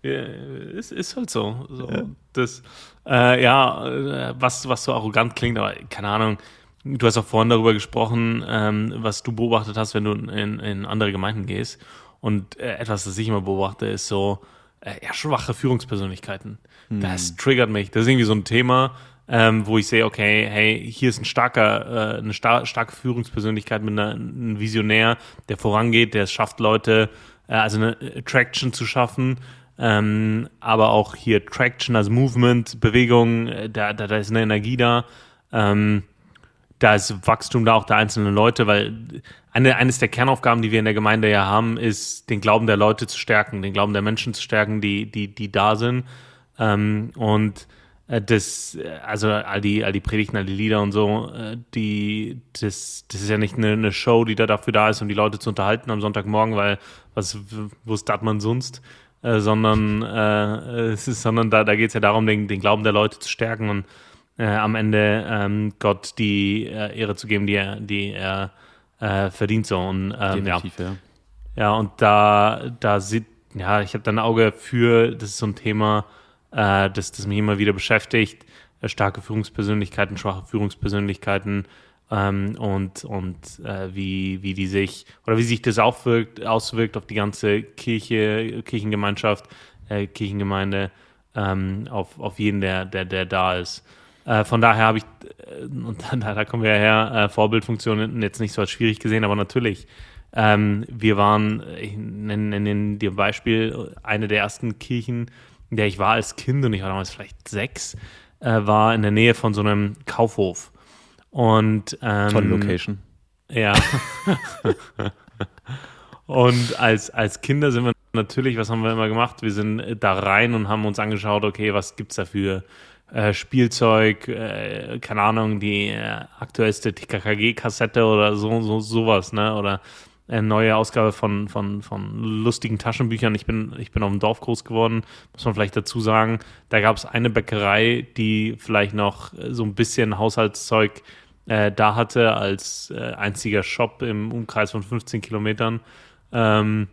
ist, ist halt so. so. Ja. Das, äh, ja, was, was so arrogant klingt, aber keine Ahnung. Du hast auch vorhin darüber gesprochen, ähm, was du beobachtet hast, wenn du in, in andere Gemeinden gehst. Und äh, etwas, das ich immer beobachte, ist so äh, ja, schwache Führungspersönlichkeiten. Hm. Das triggert mich. Das ist irgendwie so ein Thema, ähm, wo ich sehe, okay, hey, hier ist ein starker, äh, eine star starke Führungspersönlichkeit mit einer, einem Visionär, der vorangeht, der es schafft, Leute, äh, also eine Attraction zu schaffen, ähm, aber auch hier Traction, also Movement, Bewegung, äh, da, da, da ist eine Energie da. Ähm, da ist Wachstum da auch der einzelnen Leute, weil eine, eines der Kernaufgaben, die wir in der Gemeinde ja haben, ist, den Glauben der Leute zu stärken, den Glauben der Menschen zu stärken, die, die, die da sind. Ähm, und äh, das, also all die, all die Predigten, all die Lieder und so, äh, die, das, das ist ja nicht eine, eine Show, die da dafür da ist, um die Leute zu unterhalten am Sonntagmorgen, weil was, wo startet man sonst? Äh, sondern äh, es ist, sondern da, da geht es ja darum, den, den Glauben der Leute zu stärken und äh, am Ende ähm, Gott die äh, Ehre zu geben, die er, die er äh, verdient so. Und, ähm, ja. ja. Ja, und da, da sieht, ja, ich habe da ein Auge für, das ist so ein Thema, äh, das, das mich immer wieder beschäftigt. Starke Führungspersönlichkeiten, schwache Führungspersönlichkeiten ähm, und, und äh, wie, wie die sich oder wie sich das aufwirkt, auswirkt auf die ganze Kirche, Kirchengemeinschaft, äh, Kirchengemeinde, ähm, auf, auf jeden, der, der, der da ist. Äh, von daher habe ich, äh, und da, da kommen wir her, äh, Vorbildfunktionen jetzt nicht so als schwierig gesehen, aber natürlich, ähm, wir waren, ich nenne, nenne dir ein Beispiel, eine der ersten Kirchen, in der ich war als Kind, und ich war damals vielleicht sechs, äh, war in der Nähe von so einem Kaufhof. Und, ähm,
Tolle Location.
Ja. und als, als Kinder sind wir natürlich, was haben wir immer gemacht? Wir sind da rein und haben uns angeschaut, okay, was gibt es da für äh, Spielzeug, äh, keine Ahnung, die äh, aktuellste TKKG-Kassette oder so, so, sowas, ne? Oder eine neue Ausgabe von, von, von lustigen Taschenbüchern. Ich bin, ich bin auf dem Dorf groß geworden, muss man vielleicht dazu sagen. Da gab es eine Bäckerei, die vielleicht noch so ein bisschen Haushaltszeug äh, da hatte als äh, einziger Shop im Umkreis von 15 Kilometern. Ähm,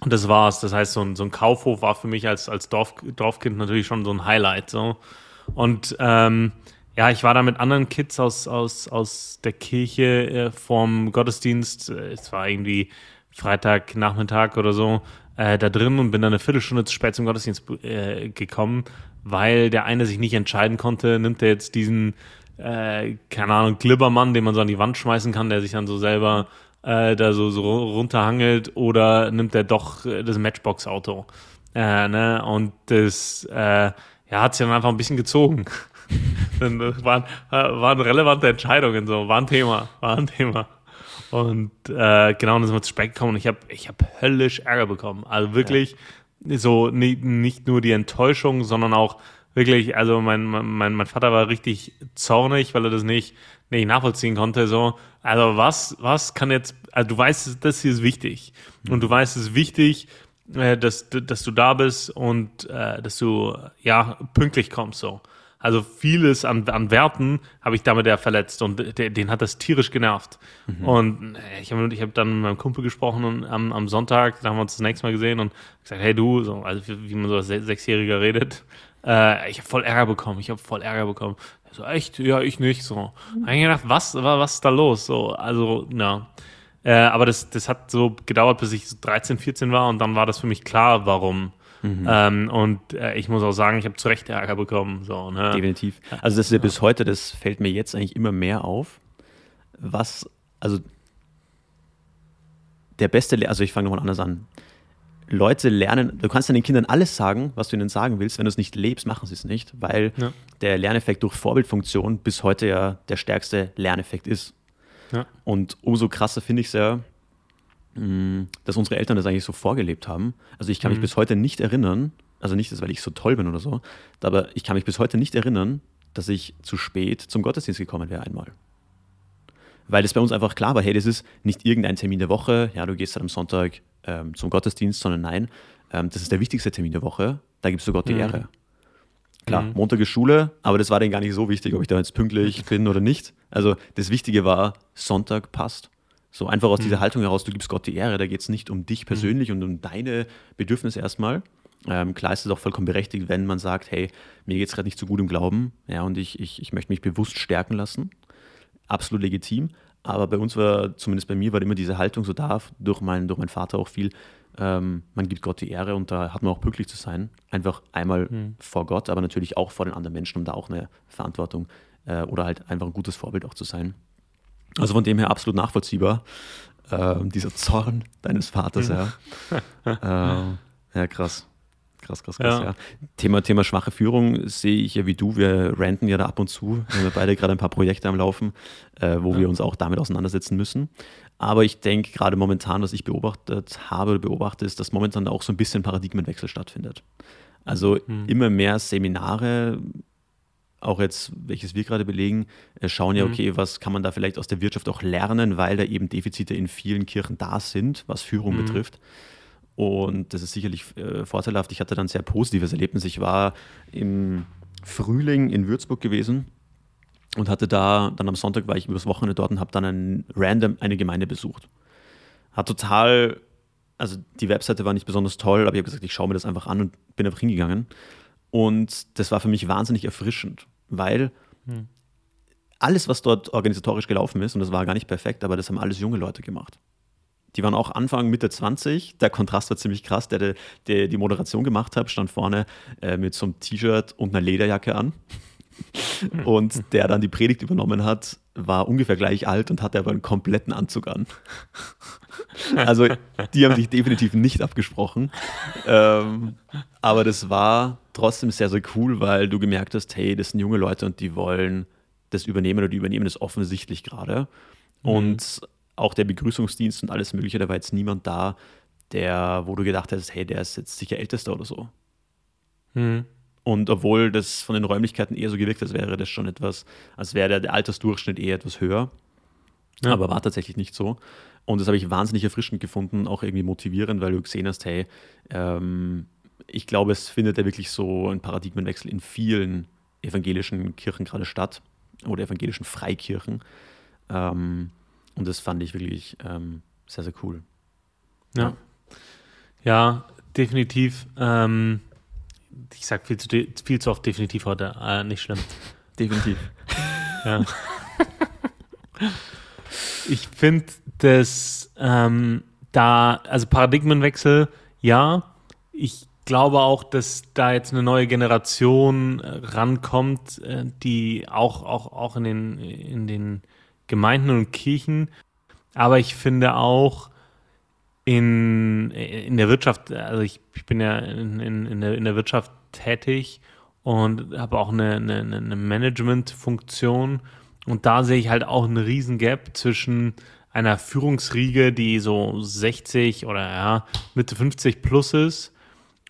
und das war's. Das heißt, so ein, so ein Kaufhof war für mich als, als Dorf, Dorfkind natürlich schon so ein Highlight. So. Und ähm, ja, ich war da mit anderen Kids aus, aus, aus der Kirche äh, vom Gottesdienst. Es war irgendwie Freitagnachmittag oder so äh, da drin und bin dann eine Viertelstunde zu spät zum Gottesdienst äh, gekommen, weil der eine sich nicht entscheiden konnte, nimmt er jetzt diesen, äh, keine Ahnung, Glibbermann, den man so an die Wand schmeißen kann, der sich dann so selber äh, da so, so runterhangelt oder nimmt er doch äh, das Matchbox-Auto. Äh, ne? Und das äh, ja, hat sich dann einfach ein bisschen gezogen. dann waren, waren relevante Entscheidungen, so, war ein Thema, war ein Thema. Und äh, genau, dann sind wir zu spät gekommen und ich habe ich hab höllisch Ärger bekommen. Also wirklich ja. so nicht, nicht nur die Enttäuschung, sondern auch wirklich, also mein, mein, mein Vater war richtig zornig, weil er das nicht, nicht nachvollziehen konnte. So, also was, was kann jetzt, also du weißt, das hier ist wichtig. Und du weißt, es ist wichtig, äh, dass, dass du da bist und äh, dass du ja pünktlich kommst so. Also vieles an, an Werten habe ich damit ja verletzt und der, den hat das tierisch genervt. Mhm. Und äh, ich habe ich hab dann mit meinem Kumpel gesprochen und am, am Sonntag, da haben wir uns das nächste Mal gesehen und gesagt, hey du, so, also wie, wie man so als Sechsjähriger redet, äh, ich habe voll Ärger bekommen, ich habe voll Ärger bekommen. So, echt? Ja, ich nicht. So. Mhm. habe ich gedacht, was, was ist da los? So, also, ja. Äh, aber das, das hat so gedauert, bis ich 13, 14 war und dann war das für mich klar, warum. Mhm. Ähm, und äh, ich muss auch sagen, ich habe zu Recht Ärger bekommen. So, ne?
Definitiv. Also das ist ja bis heute, das fällt mir jetzt eigentlich immer mehr auf. Was, also der beste, Le also ich fange nochmal anders an. Leute lernen, du kannst deinen Kindern alles sagen, was du ihnen sagen willst. Wenn du es nicht lebst, machen sie es nicht, weil ja. der Lerneffekt durch Vorbildfunktion bis heute ja der stärkste Lerneffekt ist. Ja. Und umso krasser finde ich es ja, mm, dass unsere Eltern das eigentlich so vorgelebt haben. Also ich kann mhm. mich bis heute nicht erinnern, also nicht, weil ich so toll bin oder so, aber ich kann mich bis heute nicht erinnern, dass ich zu spät zum Gottesdienst gekommen wäre einmal. Weil das bei uns einfach klar war, hey, das ist nicht irgendein Termin der Woche, ja, du gehst dann am Sonntag ähm, zum Gottesdienst, sondern nein, ähm, das ist der wichtigste Termin der Woche, da gibst du Gott die mhm. Ehre. Klar, mhm. Montag ist Schule, aber das war denen gar nicht so wichtig, ob ich da jetzt pünktlich bin oder nicht. Also das Wichtige war, Sonntag passt. So einfach aus mhm. dieser Haltung heraus, du gibst Gott die Ehre, da geht es nicht um dich persönlich mhm. und um deine Bedürfnisse erstmal. Ähm, klar ist es auch vollkommen berechtigt, wenn man sagt, hey, mir geht es gerade nicht so gut im Glauben, ja, und ich, ich, ich möchte mich bewusst stärken lassen. Absolut legitim. Aber bei uns war, zumindest bei mir, war immer diese Haltung so da, durch, mein, durch meinen Vater auch viel, ähm, man gibt Gott die Ehre und da hat man auch pünktlich zu sein. Einfach einmal mhm. vor Gott, aber natürlich auch vor den anderen Menschen, um da auch eine Verantwortung äh, oder halt einfach ein gutes Vorbild auch zu sein. Also von dem her absolut nachvollziehbar, äh, dieser Zorn deines Vaters, ja. äh, ja, krass. Krass, krass, krass, ja. ja. Thema, Thema schwache Führung sehe ich ja wie du. Wir ranten ja da ab und zu. Wir haben beide gerade ein paar Projekte am Laufen, äh, wo ja. wir uns auch damit auseinandersetzen müssen. Aber ich denke, gerade momentan, was ich beobachtet habe oder beobachte, ist, dass momentan auch so ein bisschen Paradigmenwechsel stattfindet. Also mhm. immer mehr Seminare, auch jetzt, welches wir gerade belegen, äh, schauen ja, mhm. okay, was kann man da vielleicht aus der Wirtschaft auch lernen, weil da eben Defizite in vielen Kirchen da sind, was Führung mhm. betrifft. Und das ist sicherlich äh, vorteilhaft. Ich hatte dann ein sehr positives Erlebnis. Ich war im Frühling in Würzburg gewesen und hatte da, dann am Sonntag war ich übers Wochenende dort und habe dann ein, random eine Gemeinde besucht. Hat total, also die Webseite war nicht besonders toll, aber ich habe gesagt, ich schaue mir das einfach an und bin einfach hingegangen. Und das war für mich wahnsinnig erfrischend, weil hm. alles, was dort organisatorisch gelaufen ist, und das war gar nicht perfekt, aber das haben alles junge Leute gemacht. Die waren auch Anfang, Mitte 20. Der Kontrast war ziemlich krass. Der, der die Moderation gemacht hat, stand vorne äh, mit so einem T-Shirt und einer Lederjacke an. Und der dann die Predigt übernommen hat, war ungefähr gleich alt und hatte aber einen kompletten Anzug an. Also die haben sich definitiv nicht abgesprochen. Ähm, aber das war trotzdem sehr, sehr cool, weil du gemerkt hast, hey, das sind junge Leute und die wollen das übernehmen oder die übernehmen das offensichtlich gerade. Mhm. Auch der Begrüßungsdienst und alles Mögliche, da war jetzt niemand da, der, wo du gedacht hast, hey, der ist jetzt sicher Ältester oder so. Mhm. Und obwohl das von den Räumlichkeiten eher so gewirkt, als wäre das schon etwas, als wäre der Altersdurchschnitt eher etwas höher. Ja. Aber war tatsächlich nicht so. Und das habe ich wahnsinnig erfrischend gefunden, auch irgendwie motivierend, weil du gesehen hast, hey, ähm, ich glaube, es findet ja wirklich so ein Paradigmenwechsel in vielen evangelischen Kirchen gerade statt oder evangelischen Freikirchen. Ähm, und das fand ich wirklich ähm, sehr, sehr cool.
Ja, ja definitiv. Ähm, ich sage viel zu, viel zu oft definitiv heute, äh, nicht schlimm.
definitiv.
ja. ich finde das ähm, da, also Paradigmenwechsel, ja. Ich glaube auch, dass da jetzt eine neue Generation äh, rankommt, äh, die auch, auch, auch in den, in den Gemeinden und Kirchen. Aber ich finde auch in, in der Wirtschaft, also ich, ich bin ja in, in, in, der, in der Wirtschaft tätig und habe auch eine, eine, eine Management-Funktion. Und da sehe ich halt auch einen riesen Gap zwischen einer Führungsriege, die so 60 oder ja, Mitte 50 plus ist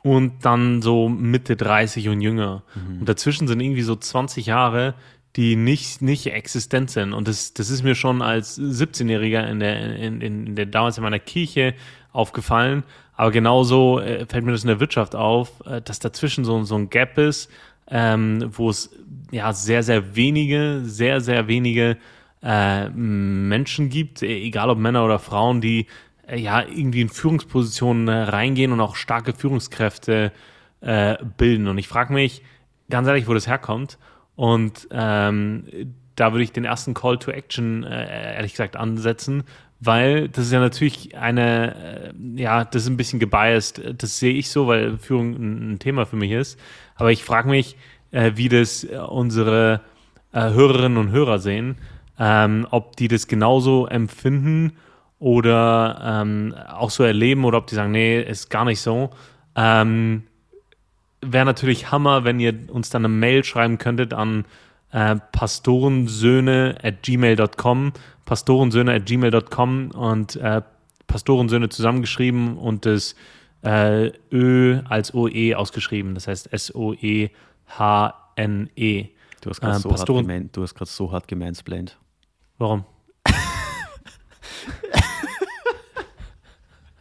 und dann so Mitte 30 und jünger. Mhm. Und dazwischen sind irgendwie so 20 Jahre, die nicht, nicht existent sind. Und das, das ist mir schon als 17-Jähriger in der, in, in der, damals in meiner Kirche aufgefallen. Aber genauso äh, fällt mir das in der Wirtschaft auf, äh, dass dazwischen so, so ein Gap ist, ähm, wo es ja sehr, sehr wenige, sehr, sehr wenige äh, Menschen gibt, e, egal ob Männer oder Frauen, die äh, ja irgendwie in Führungspositionen äh, reingehen und auch starke Führungskräfte äh, bilden. Und ich frage mich ganz ehrlich, wo das herkommt. Und ähm, da würde ich den ersten Call to Action, äh, ehrlich gesagt, ansetzen, weil das ist ja natürlich eine, äh, ja, das ist ein bisschen gebiased. Das sehe ich so, weil Führung ein, ein Thema für mich ist. Aber ich frage mich, äh, wie das äh, unsere äh, Hörerinnen und Hörer sehen, ähm, ob die das genauso empfinden oder ähm, auch so erleben oder ob die sagen, nee, ist gar nicht so. Ähm, Wäre natürlich Hammer, wenn ihr uns dann eine Mail schreiben könntet an äh, pastorensöhne at gmail.com, pastorensöhne at gmail.com und äh, Pastorensöhne zusammengeschrieben und das äh, Ö als OE ausgeschrieben, das heißt S-O-E-H-N-E. -E.
Du hast gerade ähm, so, hart du hast so hart gemansplained.
Warum?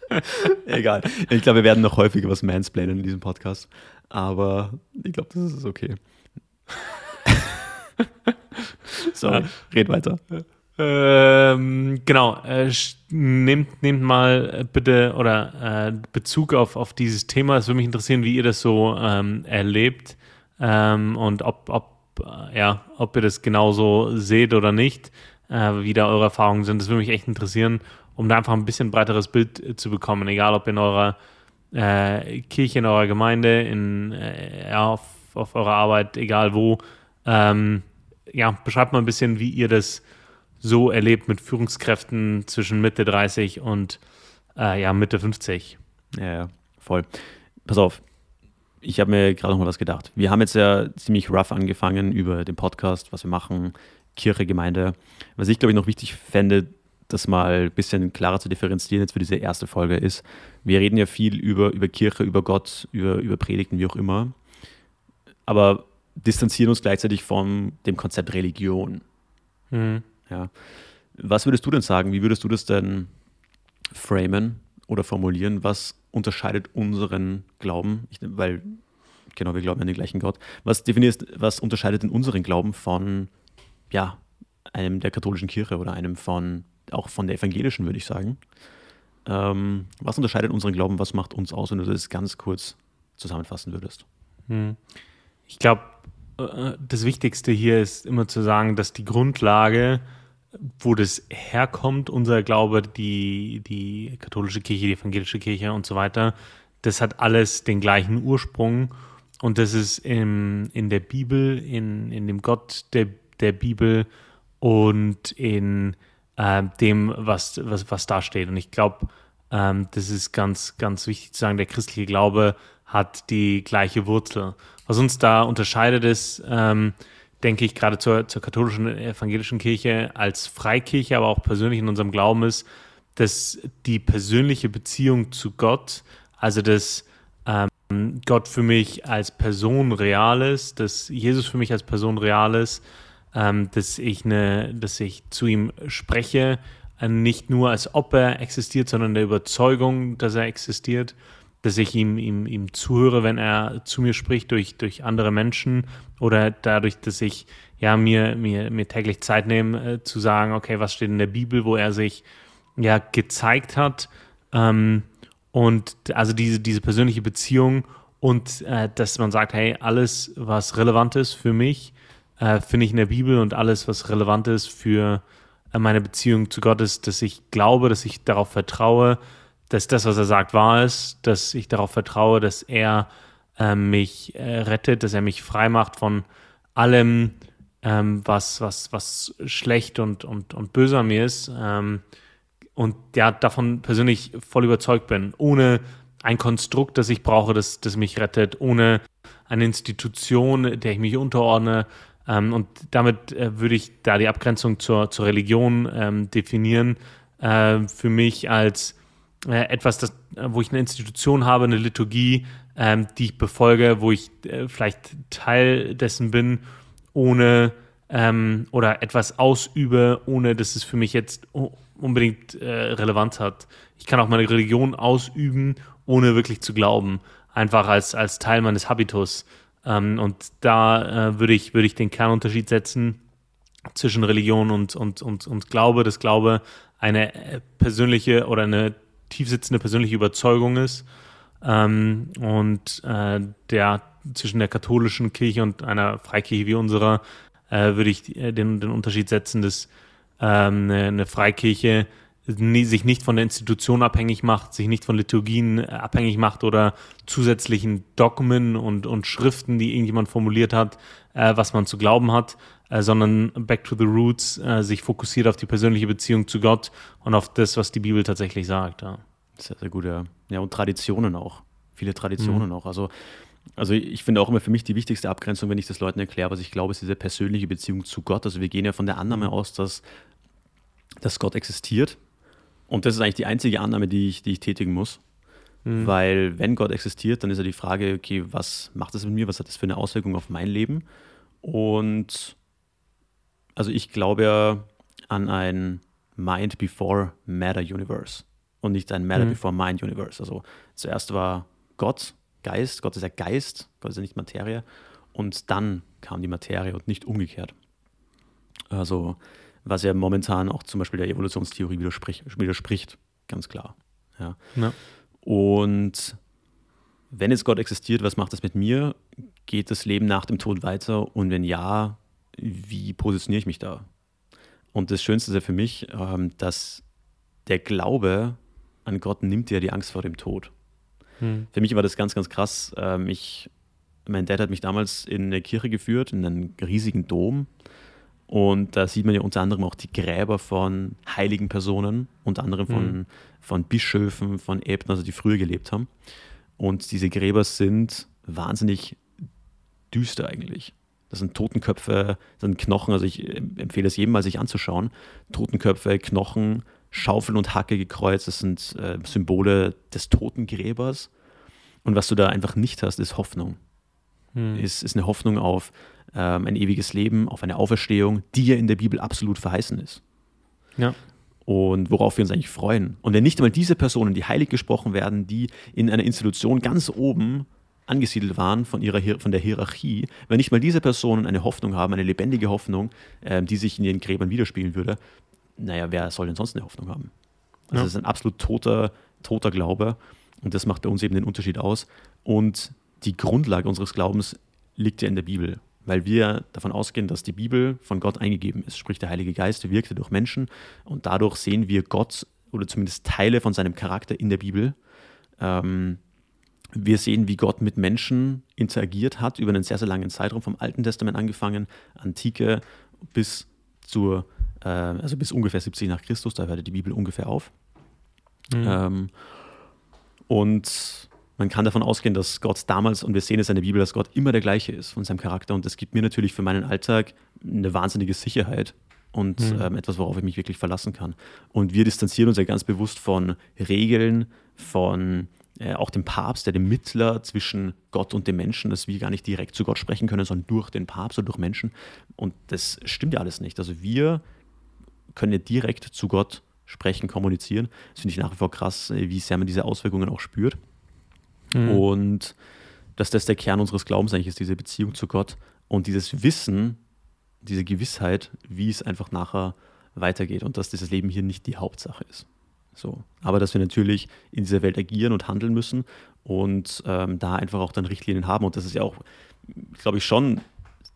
Egal. Ich glaube, wir werden noch häufiger was mansplainen in diesem Podcast. Aber ich glaube, das ist okay. Sorry, red weiter.
Ähm, genau, äh, nehmt, nehmt mal äh, bitte oder äh, Bezug auf, auf dieses Thema. Es würde mich interessieren, wie ihr das so ähm, erlebt ähm, und ob, ob, äh, ja, ob ihr das genauso seht oder nicht, äh, wie da eure Erfahrungen sind. Das würde mich echt interessieren, um da einfach ein bisschen breiteres Bild äh, zu bekommen, egal ob in eurer Kirche, in eurer Gemeinde, in, ja, auf, auf eurer Arbeit, egal wo. Ähm, ja, beschreibt mal ein bisschen, wie ihr das so erlebt mit Führungskräften zwischen Mitte 30 und äh, ja, Mitte 50.
Ja, ja, voll. Pass auf. ich habe mir gerade noch mal was gedacht. Wir haben jetzt ja ziemlich rough angefangen über den Podcast, was wir machen, Kirche, Gemeinde. Was ich, glaube ich, noch wichtig fände, das mal ein bisschen klarer zu differenzieren jetzt für diese erste Folge ist, wir reden ja viel über, über Kirche, über Gott, über, über Predigten, wie auch immer, aber distanzieren uns gleichzeitig von dem Konzept Religion. Mhm. Ja. Was würdest du denn sagen? Wie würdest du das denn framen oder formulieren? Was unterscheidet unseren Glauben? Ich, weil, genau, wir glauben an den gleichen Gott. Was definierst, was unterscheidet denn unseren Glauben von, ja, einem der katholischen Kirche oder einem von, auch von der evangelischen, würde ich sagen? Ähm, was unterscheidet unseren Glauben? Was macht uns aus, wenn du das ganz kurz zusammenfassen würdest?
Hm. Ich glaube, äh, das Wichtigste hier ist immer zu sagen, dass die Grundlage, wo das herkommt, unser Glaube, die, die katholische Kirche, die evangelische Kirche und so weiter, das hat alles den gleichen Ursprung. Und das ist im, in der Bibel, in, in dem Gott der, der Bibel und in äh, dem, was, was, was da steht. Und ich glaube, ähm, das ist ganz, ganz wichtig zu sagen, der christliche Glaube hat die gleiche Wurzel. Was uns da unterscheidet ist, ähm, denke ich, gerade zur, zur katholischen evangelischen Kirche als Freikirche, aber auch persönlich in unserem Glauben ist, dass die persönliche Beziehung zu Gott, also dass ähm, Gott für mich als Person real ist, dass Jesus für mich als Person real ist, ähm, dass ich eine, dass ich zu ihm spreche, äh, nicht nur als ob er existiert, sondern der Überzeugung, dass er existiert, dass ich ihm, ihm, ihm zuhöre, wenn er zu mir spricht durch, durch andere Menschen oder dadurch, dass ich ja mir, mir, mir täglich Zeit nehme, äh, zu sagen, okay, was steht in der Bibel, wo er sich ja gezeigt hat. Ähm, und also diese, diese persönliche Beziehung und äh, dass man sagt, hey, alles, was relevant ist für mich, äh, finde ich in der Bibel und alles, was relevant ist für äh, meine Beziehung zu Gott ist, dass ich glaube, dass ich darauf vertraue, dass das, was er sagt, wahr ist, dass ich darauf vertraue, dass er äh, mich äh, rettet, dass er mich frei macht von allem, ähm, was, was, was schlecht und, und, und böse an mir ist. Ähm, und ja, davon persönlich voll überzeugt bin, ohne ein Konstrukt, das ich brauche, das, das mich rettet, ohne eine Institution, der ich mich unterordne, ähm, und damit äh, würde ich da die Abgrenzung zur, zur Religion ähm, definieren, äh, für mich als äh, etwas, das, äh, wo ich eine Institution habe, eine Liturgie, ähm, die ich befolge, wo ich äh, vielleicht Teil dessen bin, ohne ähm, oder etwas ausübe, ohne dass es für mich jetzt unbedingt äh, Relevanz hat. Ich kann auch meine Religion ausüben, ohne wirklich zu glauben, einfach als, als Teil meines Habitus. Ähm, und da äh, würde ich, würde ich den Kernunterschied setzen zwischen Religion und, und, und, und Glaube, dass Glaube eine äh, persönliche oder eine tiefsitzende persönliche Überzeugung ist. Ähm, und äh, der zwischen der katholischen Kirche und einer Freikirche wie unserer äh, würde ich äh, den, den Unterschied setzen, dass ähm, eine, eine Freikirche sich nicht von der Institution abhängig macht, sich nicht von Liturgien äh, abhängig macht oder zusätzlichen Dogmen und, und Schriften, die irgendjemand formuliert hat, äh, was man zu glauben hat, äh, sondern back to the roots, äh, sich fokussiert auf die persönliche Beziehung zu Gott und auf das, was die Bibel tatsächlich sagt. Ja.
Sehr, sehr gut, ja. Ja, und Traditionen auch. Viele Traditionen mhm. auch. Also, also ich finde auch immer für mich die wichtigste Abgrenzung, wenn ich das Leuten erkläre, was ich glaube, ist diese persönliche Beziehung zu Gott. Also wir gehen ja von der Annahme aus, dass, dass Gott existiert und das ist eigentlich die einzige Annahme, die ich, die ich tätigen muss. Mhm. Weil wenn Gott existiert, dann ist ja die Frage, okay, was macht das mit mir? Was hat das für eine Auswirkung auf mein Leben? Und also ich glaube ja an ein Mind before Matter Universe und nicht ein Matter mhm. before Mind Universe. Also zuerst war Gott, Geist, Gott ist ja Geist, Gott ist ja nicht Materie. Und dann kam die Materie und nicht umgekehrt. Also was ja momentan auch zum Beispiel der Evolutionstheorie widerspricht, widerspricht ganz klar. Ja. ja. Und wenn jetzt Gott existiert, was macht das mit mir? Geht das Leben nach dem Tod weiter? Und wenn ja, wie positioniere ich mich da? Und das Schönste ist ja für mich, ähm, dass der Glaube an Gott nimmt ja die Angst vor dem Tod. Hm. Für mich war das ganz, ganz krass. Ähm, ich, mein Dad hat mich damals in eine Kirche geführt, in einen riesigen Dom. Und da sieht man ja unter anderem auch die Gräber von heiligen Personen, unter anderem von, mhm. von Bischöfen, von Äbten, also die früher gelebt haben. Und diese Gräber sind wahnsinnig düster eigentlich. Das sind Totenköpfe, das sind Knochen, also ich empfehle es jedem mal sich anzuschauen. Totenköpfe, Knochen, Schaufel und Hacke gekreuzt, das sind äh, Symbole des Totengräbers. Und was du da einfach nicht hast, ist Hoffnung. Hm. Ist, ist eine Hoffnung auf ähm, ein ewiges Leben, auf eine Auferstehung, die ja in der Bibel absolut verheißen ist.
Ja.
Und worauf wir uns eigentlich freuen. Und wenn nicht einmal diese Personen, die heilig gesprochen werden, die in einer Institution ganz oben angesiedelt waren von, ihrer, von der Hierarchie, wenn nicht mal diese Personen eine Hoffnung haben, eine lebendige Hoffnung, äh, die sich in ihren Gräbern widerspiegeln würde, naja, wer soll denn sonst eine Hoffnung haben? Also ja. Das ist ein absolut toter, toter Glaube und das macht bei uns eben den Unterschied aus. Und die Grundlage unseres Glaubens liegt ja in der Bibel, weil wir davon ausgehen, dass die Bibel von Gott eingegeben ist, sprich der Heilige Geist wirkte durch Menschen und dadurch sehen wir Gott oder zumindest Teile von seinem Charakter in der Bibel. Ähm, wir sehen, wie Gott mit Menschen interagiert hat über einen sehr, sehr langen Zeitraum, vom Alten Testament angefangen, Antike bis zur, äh, also bis ungefähr 70 nach Christus, da hörte die Bibel ungefähr auf. Mhm. Ähm, und man kann davon ausgehen, dass Gott damals, und wir sehen es in der Bibel, dass Gott immer der gleiche ist von seinem Charakter. Und das gibt mir natürlich für meinen Alltag eine wahnsinnige Sicherheit und mhm. ähm, etwas, worauf ich mich wirklich verlassen kann. Und wir distanzieren uns ja ganz bewusst von Regeln, von äh, auch dem Papst, der dem Mittler zwischen Gott und dem Menschen, dass wir gar nicht direkt zu Gott sprechen können, sondern durch den Papst oder durch Menschen. Und das stimmt ja alles nicht. Also wir können ja direkt zu Gott sprechen, kommunizieren. Das finde ich nach wie vor krass, äh, wie sehr man diese Auswirkungen auch spürt. Mhm. Und dass das der Kern unseres Glaubens eigentlich ist, diese Beziehung zu Gott und dieses Wissen, diese Gewissheit, wie es einfach nachher weitergeht und dass dieses Leben hier nicht die Hauptsache ist. So. Aber dass wir natürlich in dieser Welt agieren und handeln müssen und ähm, da einfach auch dann Richtlinien haben. Und das ist ja auch, glaube ich, schon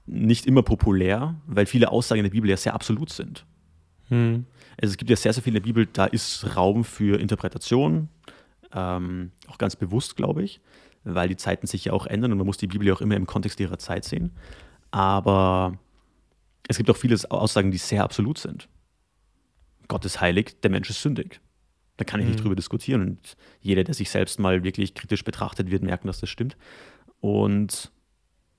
nicht immer populär, weil viele Aussagen in der Bibel ja sehr absolut sind. Hm. Also es gibt ja sehr, sehr viel in der Bibel, da ist Raum für Interpretation, ähm, auch ganz bewusst, glaube ich, weil die Zeiten sich ja auch ändern und man muss die Bibel ja auch immer im Kontext ihrer Zeit sehen. Aber es gibt auch viele Aussagen, die sehr absolut sind. Gott ist heilig, der Mensch ist sündig. Da kann ich nicht mhm. drüber diskutieren. Und jeder, der sich selbst mal wirklich kritisch betrachtet, wird merken, dass das stimmt. Und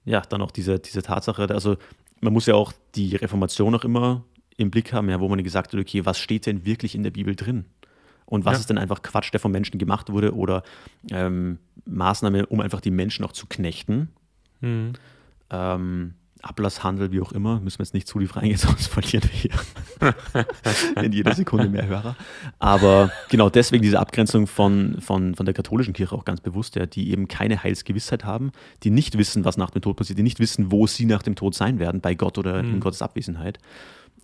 ja, dann auch diese, diese Tatsache, also man muss ja auch die Reformation auch immer im Blick haben, ja, wo man gesagt hat, okay, was steht denn wirklich in der Bibel drin? Und was ja. ist denn einfach Quatsch, der von Menschen gemacht wurde oder ähm, Maßnahme, um einfach die Menschen auch zu knechten? Mhm. Ähm, Ablasshandel, wie auch immer, müssen wir jetzt nicht zu tief reingehen, sonst verlieren wir hier in jeder Sekunde mehr Hörer. Aber genau deswegen diese Abgrenzung von, von, von der katholischen Kirche auch ganz bewusst, ja, die eben keine Heilsgewissheit haben, die nicht wissen, was nach dem Tod passiert, die nicht wissen, wo sie nach dem Tod sein werden, bei Gott oder mhm. in Gottes Abwesenheit.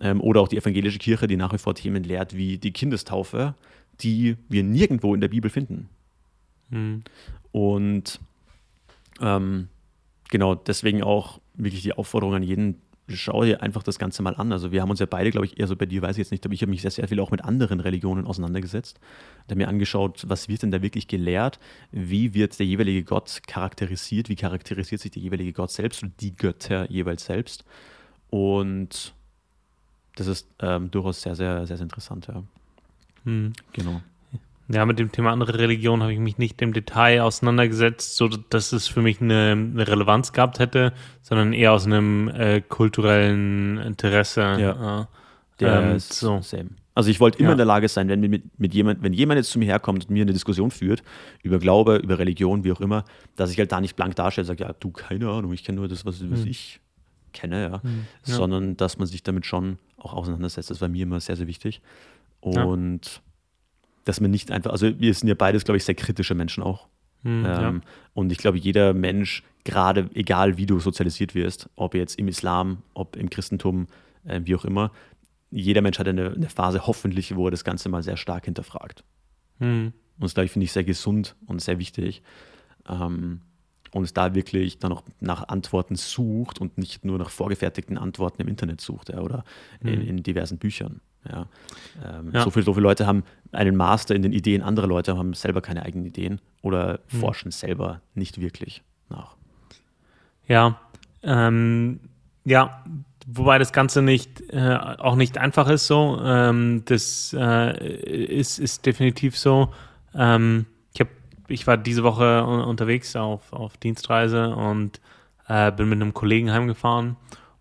Ähm, oder auch die evangelische Kirche, die nach wie vor Themen lehrt wie die Kindestaufe, die wir nirgendwo in der Bibel finden. Mhm. Und ähm, genau deswegen auch wirklich die Aufforderung an jeden, schau dir einfach das Ganze mal an. Also wir haben uns ja beide, glaube ich, eher so bei dir weiß ich jetzt nicht, aber ich habe mich sehr, sehr viel auch mit anderen Religionen auseinandergesetzt habe mir angeschaut, was wird denn da wirklich gelehrt, wie wird der jeweilige Gott charakterisiert, wie charakterisiert sich der jeweilige Gott selbst und die Götter jeweils selbst. Und das ist ähm, durchaus sehr, sehr, sehr, sehr interessant, ja.
Hm. Genau. Ja, mit dem Thema andere Religion habe ich mich nicht im Detail auseinandergesetzt, so dass es für mich eine, eine Relevanz gehabt hätte, sondern eher aus einem äh, kulturellen Interesse.
Ja. Äh, ähm, so. Same. Also ich wollte immer ja. in der Lage sein, wenn, mit, mit jemand, wenn jemand jetzt zu mir herkommt und mir eine Diskussion führt über Glaube, über Religion, wie auch immer, dass ich halt da nicht blank darstelle und sage, ja, du, keine Ahnung, ich kenne nur das, was, was hm. ich kenne, ja. Hm. ja. Sondern dass man sich damit schon auch auseinandersetzt. Das war mir immer sehr, sehr wichtig. Und ja. dass man nicht einfach, also wir sind ja beides, glaube ich, sehr kritische Menschen auch. Mhm, ähm, ja. Und ich glaube, jeder Mensch, gerade egal wie du sozialisiert wirst, ob jetzt im Islam, ob im Christentum, äh, wie auch immer, jeder Mensch hat eine, eine, Phase hoffentlich, wo er das Ganze mal sehr stark hinterfragt. Mhm. Und das, glaube ich, finde ich sehr gesund und sehr wichtig. Ähm, und es da wirklich dann auch nach Antworten sucht und nicht nur nach vorgefertigten Antworten im Internet sucht ja, oder mhm. in, in, diversen Büchern. Ja. Ähm, ja. So, viele, so viele Leute haben einen Master in den Ideen anderer Leute, haben selber keine eigenen Ideen oder mhm. forschen selber nicht wirklich nach.
Ja, ähm, ja, wobei das Ganze nicht äh, auch nicht einfach ist so. Ähm, das äh, ist, ist definitiv so. Ähm, ich war diese Woche unterwegs auf, auf Dienstreise und äh, bin mit einem Kollegen heimgefahren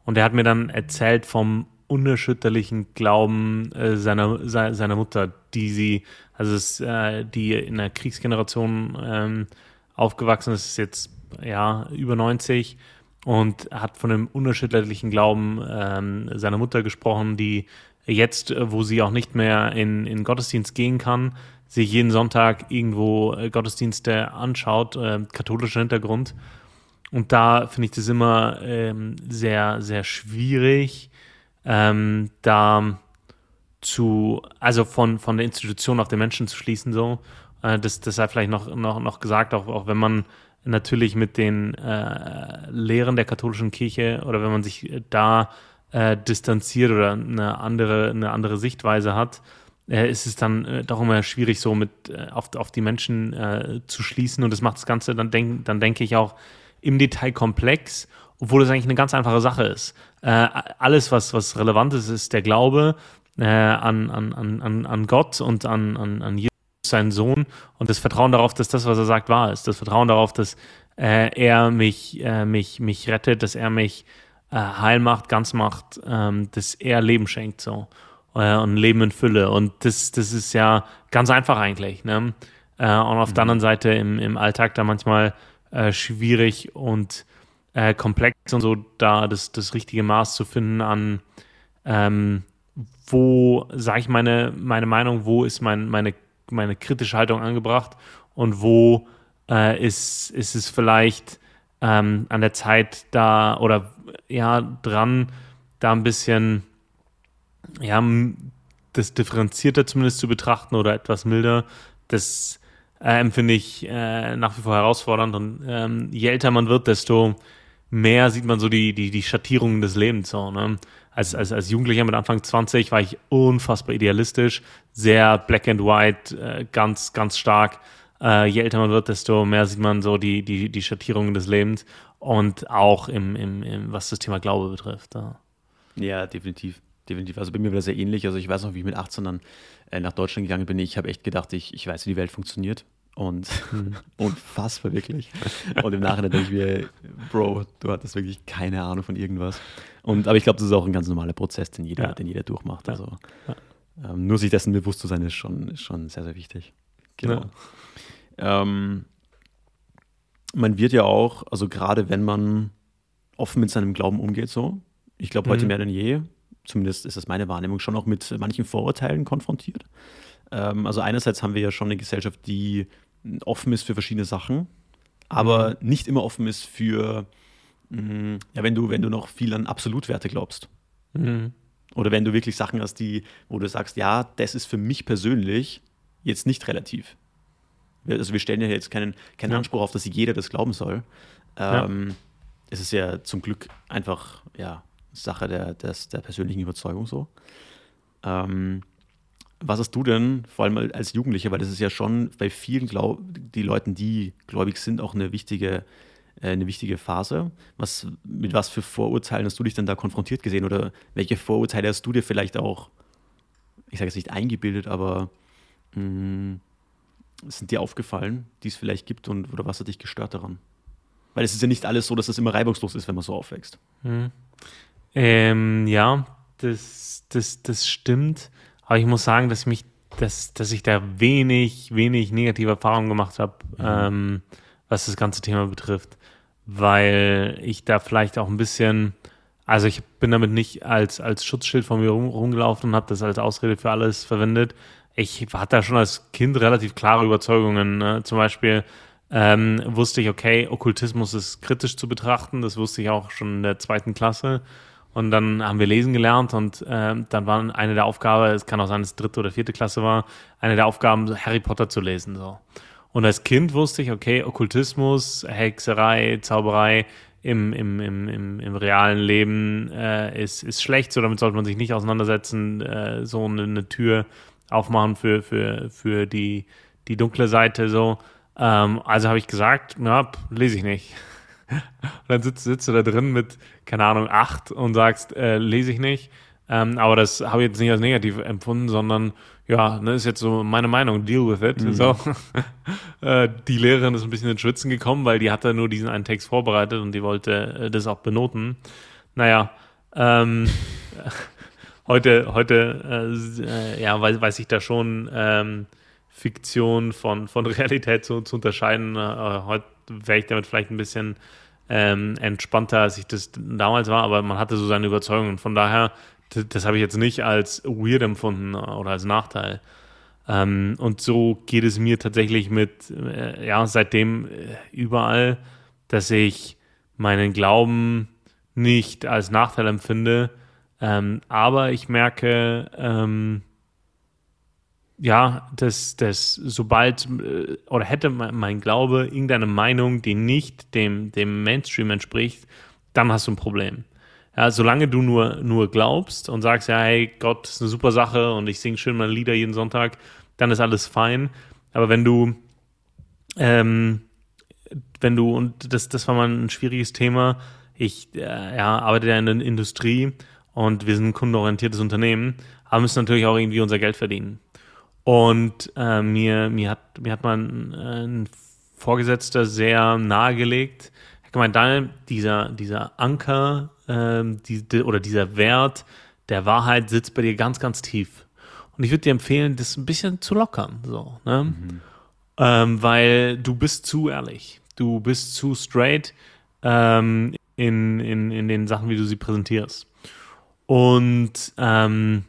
und der hat mir dann erzählt vom unerschütterlichen Glauben äh, seiner, seiner Mutter, die sie, also es, äh, die in der Kriegsgeneration ähm, aufgewachsen ist, ist jetzt ja über 90 und hat von dem unerschütterlichen Glauben ähm, seiner Mutter gesprochen, die jetzt, wo sie auch nicht mehr in, in Gottesdienst gehen kann, sich jeden Sonntag irgendwo äh, Gottesdienste anschaut, äh, katholischer Hintergrund. Und da finde ich das immer ähm, sehr, sehr schwierig, ähm, da zu, also von, von der Institution auf den Menschen zu schließen, so. Äh, das, das sei vielleicht noch, noch, noch gesagt, auch, auch wenn man natürlich mit den äh, Lehren der katholischen Kirche oder wenn man sich da äh, distanziert oder eine andere, eine andere Sichtweise hat, äh, ist es dann äh, doch immer schwierig, so mit äh, auf, auf die Menschen äh, zu schließen. Und das macht das Ganze dann, denk, dann denke ich auch im Detail komplex, obwohl es eigentlich eine ganz einfache Sache ist. Äh, alles, was, was relevant ist, ist der Glaube äh, an, an, an, an Gott und an, an, an Jesus, seinen Sohn und das Vertrauen darauf, dass das, was er sagt, wahr ist. Das Vertrauen darauf, dass äh, er mich, äh, mich, mich rettet, dass er mich äh, heil macht, ganz macht, ähm, dass er Leben schenkt so äh, und Leben in Fülle. Und das, das ist ja ganz einfach eigentlich. Ne? Und auf mhm. der anderen Seite im, im Alltag da manchmal schwierig und äh, komplex und so, da das, das richtige Maß zu finden an, ähm, wo sage ich meine, meine Meinung, wo ist mein, meine, meine kritische Haltung angebracht und wo äh, ist, ist es vielleicht ähm, an der Zeit da oder ja dran, da ein bisschen ja, das differenzierter zumindest zu betrachten oder etwas milder. Das äh, empfinde ich äh, nach wie vor herausfordernd. Und ähm, je älter man wird, desto mehr sieht man so die, die, die Schattierungen des Lebens. So, ne? als, als, als Jugendlicher mit Anfang 20 war ich unfassbar idealistisch, sehr black and white, äh, ganz, ganz stark. Äh, je älter man wird, desto mehr sieht man so die, die, die Schattierungen des Lebens und auch im, im, im was das Thema Glaube betrifft.
Ja, ja definitiv. Definitiv. Also bei mir war das sehr ähnlich. Also ich weiß noch, wie ich mit 18 dann äh, nach Deutschland gegangen bin. Ich habe echt gedacht, ich, ich weiß, wie die Welt funktioniert. Und mhm. unfassbar wirklich. Und im Nachhinein denke ich mir, Bro, du hattest wirklich keine Ahnung von irgendwas. Und, aber ich glaube, das ist auch ein ganz normaler Prozess, den jeder, ja. den jeder durchmacht. Also ja. ähm, nur sich dessen bewusst zu sein, ist schon, ist schon sehr, sehr wichtig. Genau. Ähm, man wird ja auch, also gerade wenn man offen mit seinem Glauben umgeht, so, ich glaube heute mhm. mehr denn je, zumindest ist das meine Wahrnehmung, schon auch mit manchen Vorurteilen konfrontiert. Ähm, also einerseits haben wir ja schon eine Gesellschaft, die offen ist für verschiedene Sachen, aber mhm. nicht immer offen ist für, mh, mm, ja, wenn du, wenn du noch viel an Absolutwerte glaubst. Mhm. Oder wenn du wirklich Sachen hast, die, wo du sagst, ja, das ist für mich persönlich jetzt nicht relativ. Also wir stellen ja jetzt keinen, keinen ja. Anspruch auf, dass jeder das glauben soll. Ähm, ja. Es ist ja zum Glück einfach, ja, Sache der, des, der persönlichen Überzeugung so. Ähm, was hast du denn, vor allem als Jugendlicher, weil das ist ja schon bei vielen Glaub die Leuten, die gläubig sind, auch eine wichtige, äh, eine wichtige Phase. Was, mit was für Vorurteilen hast du dich denn da konfrontiert gesehen oder welche Vorurteile hast du dir vielleicht auch, ich sage jetzt nicht eingebildet, aber mh, mm, sind dir aufgefallen, die es vielleicht gibt und oder was hat dich gestört daran? Weil es ist ja nicht alles so, dass das immer reibungslos ist, wenn man so aufwächst.
Hm. Ähm, ja, das, das, das stimmt. Aber ich muss sagen, dass mich, dass, dass ich da wenig, wenig negative Erfahrungen gemacht habe, mhm. ähm, was das ganze Thema betrifft. Weil ich da vielleicht auch ein bisschen, also ich bin damit nicht als, als Schutzschild von mir rum, rumgelaufen und habe das als Ausrede für alles verwendet. Ich hatte da schon als Kind relativ klare Überzeugungen. Ne? Zum Beispiel ähm, wusste ich, okay, Okkultismus ist kritisch zu betrachten. Das wusste ich auch schon in der zweiten Klasse. Und dann haben wir lesen gelernt und äh, dann war eine der Aufgaben, es kann auch sein, dass es dritte oder vierte Klasse war, eine der Aufgaben, Harry Potter zu lesen. So. Und als Kind wusste ich, okay, Okkultismus, Hexerei, Zauberei im, im, im, im, im realen Leben äh, ist, ist schlecht, so damit sollte man sich nicht auseinandersetzen, äh, so eine, eine Tür aufmachen für, für, für die, die dunkle Seite. so. Ähm, also habe ich gesagt, na, lese ich nicht. Und dann sitzt, sitzt du da drin mit, keine Ahnung, acht und sagst, äh, lese ich nicht. Ähm, aber das habe ich jetzt nicht als negativ empfunden, sondern ja, ne, ist jetzt so meine Meinung, deal with it. Mhm. So. äh, die Lehrerin ist ein bisschen ins Schwitzen gekommen, weil die hatte nur diesen einen Text vorbereitet und die wollte äh, das auch benoten. Naja, ähm, heute, heute äh, ja, weiß, weiß ich da schon ähm, Fiktion von, von Realität zu, zu unterscheiden. Äh, heute wäre ich damit vielleicht ein bisschen ähm, entspannter, als ich das damals war, aber man hatte so seine Überzeugungen. Von daher, das, das habe ich jetzt nicht als weird empfunden oder als Nachteil. Ähm, und so geht es mir tatsächlich mit, äh, ja, seitdem äh, überall, dass ich meinen Glauben nicht als Nachteil empfinde, ähm, aber ich merke, ähm, ja, dass, dass sobald äh, oder hätte mein Glaube irgendeine Meinung, die nicht dem, dem Mainstream entspricht, dann hast du ein Problem. Ja, solange du nur, nur glaubst und sagst, ja, hey, Gott ist eine super Sache und ich singe schön meine Lieder jeden Sonntag, dann ist alles fein. Aber wenn du, ähm, wenn du, und das, das war mal ein schwieriges Thema, ich äh, ja, arbeite ja in der Industrie und wir sind ein kundenorientiertes Unternehmen, aber müssen natürlich auch irgendwie unser Geld verdienen. Und äh, mir, mir, hat, mir hat man äh, ein Vorgesetzter sehr nahegelegt, er hat gemeint, Daniel, dieser, dieser Anker äh, die, die, oder dieser Wert der Wahrheit sitzt bei dir ganz, ganz tief. Und ich würde dir empfehlen, das ein bisschen zu lockern, so, ne? Mhm. Ähm, weil du bist zu ehrlich, du bist zu straight ähm, in, in, in den Sachen, wie du sie präsentierst. Und ähm,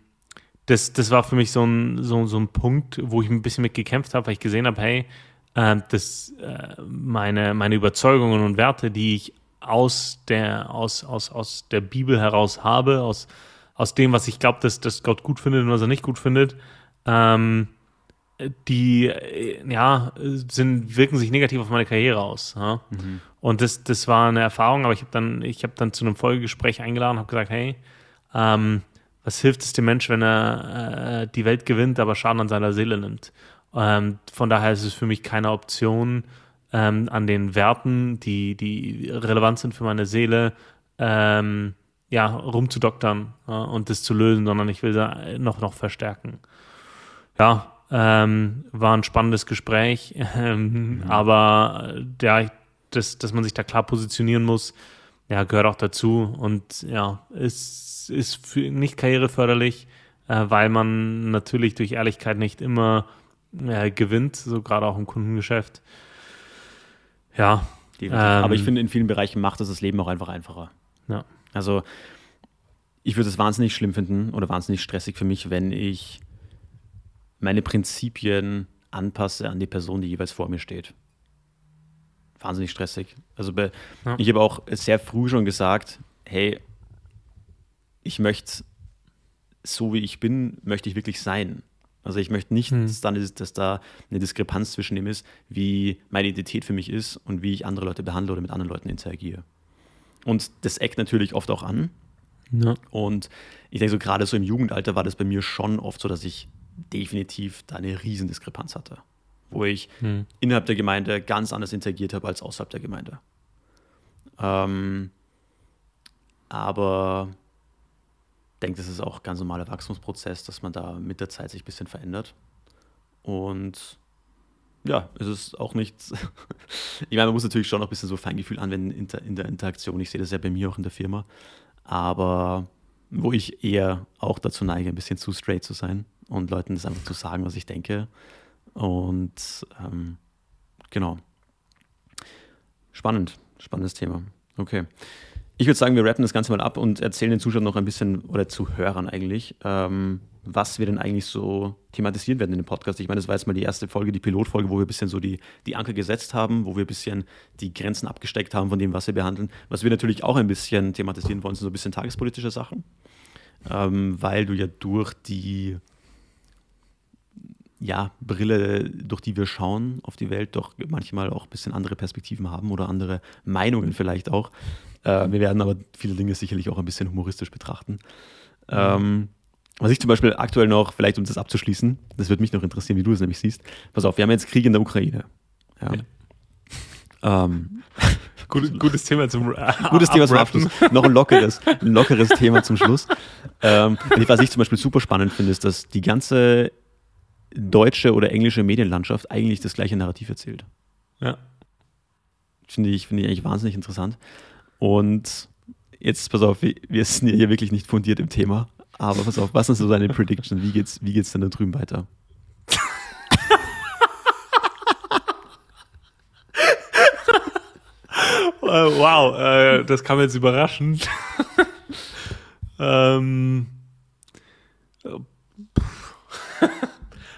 das, das war für mich so ein, so, so ein Punkt, wo ich ein bisschen mit gekämpft habe, weil ich gesehen habe, hey, äh, das, äh, meine, meine Überzeugungen und Werte, die ich aus der, aus, aus, aus der Bibel heraus habe, aus, aus dem, was ich glaube, dass, dass Gott gut findet und was er nicht gut findet, ähm, die äh, ja sind wirken sich negativ auf meine Karriere aus. Ja? Mhm. Und das, das war eine Erfahrung, aber ich habe dann ich habe dann zu einem Folgegespräch eingeladen, habe gesagt, hey, ähm, was hilft es dem Mensch, wenn er äh, die Welt gewinnt, aber Schaden an seiner Seele nimmt? Ähm, von daher ist es für mich keine Option, ähm, an den Werten, die, die relevant sind für meine Seele, ähm, ja, rumzudoktern äh, und das zu lösen, sondern ich will sie noch, noch verstärken. Ja, ähm, war ein spannendes Gespräch, ähm, mhm. aber ja, das, dass man sich da klar positionieren muss, ja, gehört auch dazu und ja, ist ist für, nicht karriereförderlich, äh, weil man natürlich durch Ehrlichkeit nicht immer äh, gewinnt, so gerade auch im Kundengeschäft. Ja.
Ähm, Aber ich finde, in vielen Bereichen macht es das Leben auch einfach einfacher.
Ja.
Also, ich würde es wahnsinnig schlimm finden oder wahnsinnig stressig für mich, wenn ich meine Prinzipien anpasse an die Person, die jeweils vor mir steht. Wahnsinnig stressig. Also bei, ja. ich habe auch sehr früh schon gesagt, hey, ich möchte, so wie ich bin, möchte ich wirklich sein. Also ich möchte nicht, hm. dass, dann ist, dass da eine Diskrepanz zwischen dem ist, wie meine Identität für mich ist und wie ich andere Leute behandle oder mit anderen Leuten interagiere. Und das eckt natürlich oft auch an. Ja. Und ich denke so, gerade so im Jugendalter war das bei mir schon oft so, dass ich definitiv da eine riesen Diskrepanz hatte. Wo ich hm. innerhalb der Gemeinde ganz anders interagiert habe als außerhalb der Gemeinde. Ähm, aber denke, das ist auch ein ganz normaler Wachstumsprozess, dass man da mit der Zeit sich ein bisschen verändert. Und ja, es ist auch nichts. ich meine, man muss natürlich schon noch ein bisschen so Feingefühl anwenden in der Interaktion. Ich sehe das ja bei mir auch in der Firma. Aber wo ich eher auch dazu neige, ein bisschen zu straight zu sein und Leuten das einfach zu sagen, was ich denke. Und ähm, genau. Spannend, spannendes Thema. Okay. Ich würde sagen, wir rappen das Ganze mal ab und erzählen den Zuschauern noch ein bisschen, oder Zuhörern eigentlich, ähm, was wir denn eigentlich so thematisieren werden in dem Podcast. Ich meine, das war jetzt mal die erste Folge, die Pilotfolge, wo wir ein bisschen so die, die Anker gesetzt haben, wo wir ein bisschen die Grenzen abgesteckt haben von dem, was wir behandeln. Was wir natürlich auch ein bisschen thematisieren wollen, sind so ein bisschen tagespolitische Sachen, ähm, weil du ja durch die ja, Brille, durch die wir schauen auf die Welt, doch manchmal auch ein bisschen andere Perspektiven haben oder andere Meinungen vielleicht auch. Äh, wir werden aber viele Dinge sicherlich auch ein bisschen humoristisch betrachten. Ähm, was ich zum Beispiel aktuell noch, vielleicht um das abzuschließen, das würde mich noch interessieren, wie du es nämlich siehst. Pass auf, wir haben jetzt Krieg in der Ukraine. Ja. ja. Ähm,
Gut, gutes Thema zum
äh, Gutes Thema zum Abschluss. Noch ein lockeres, ein lockeres Thema zum Schluss. Ähm, was ich zum Beispiel super spannend finde, ist, dass die ganze deutsche oder englische Medienlandschaft eigentlich das gleiche Narrativ erzählt.
Ja.
Finde ich, finde ich eigentlich wahnsinnig interessant. Und jetzt, pass auf, wir sind hier wirklich nicht fundiert im Thema, aber pass auf, was sind so deine Predictions? Wie geht's, wie geht's denn da drüben weiter?
Äh, wow, äh, das kam jetzt überraschend. ähm,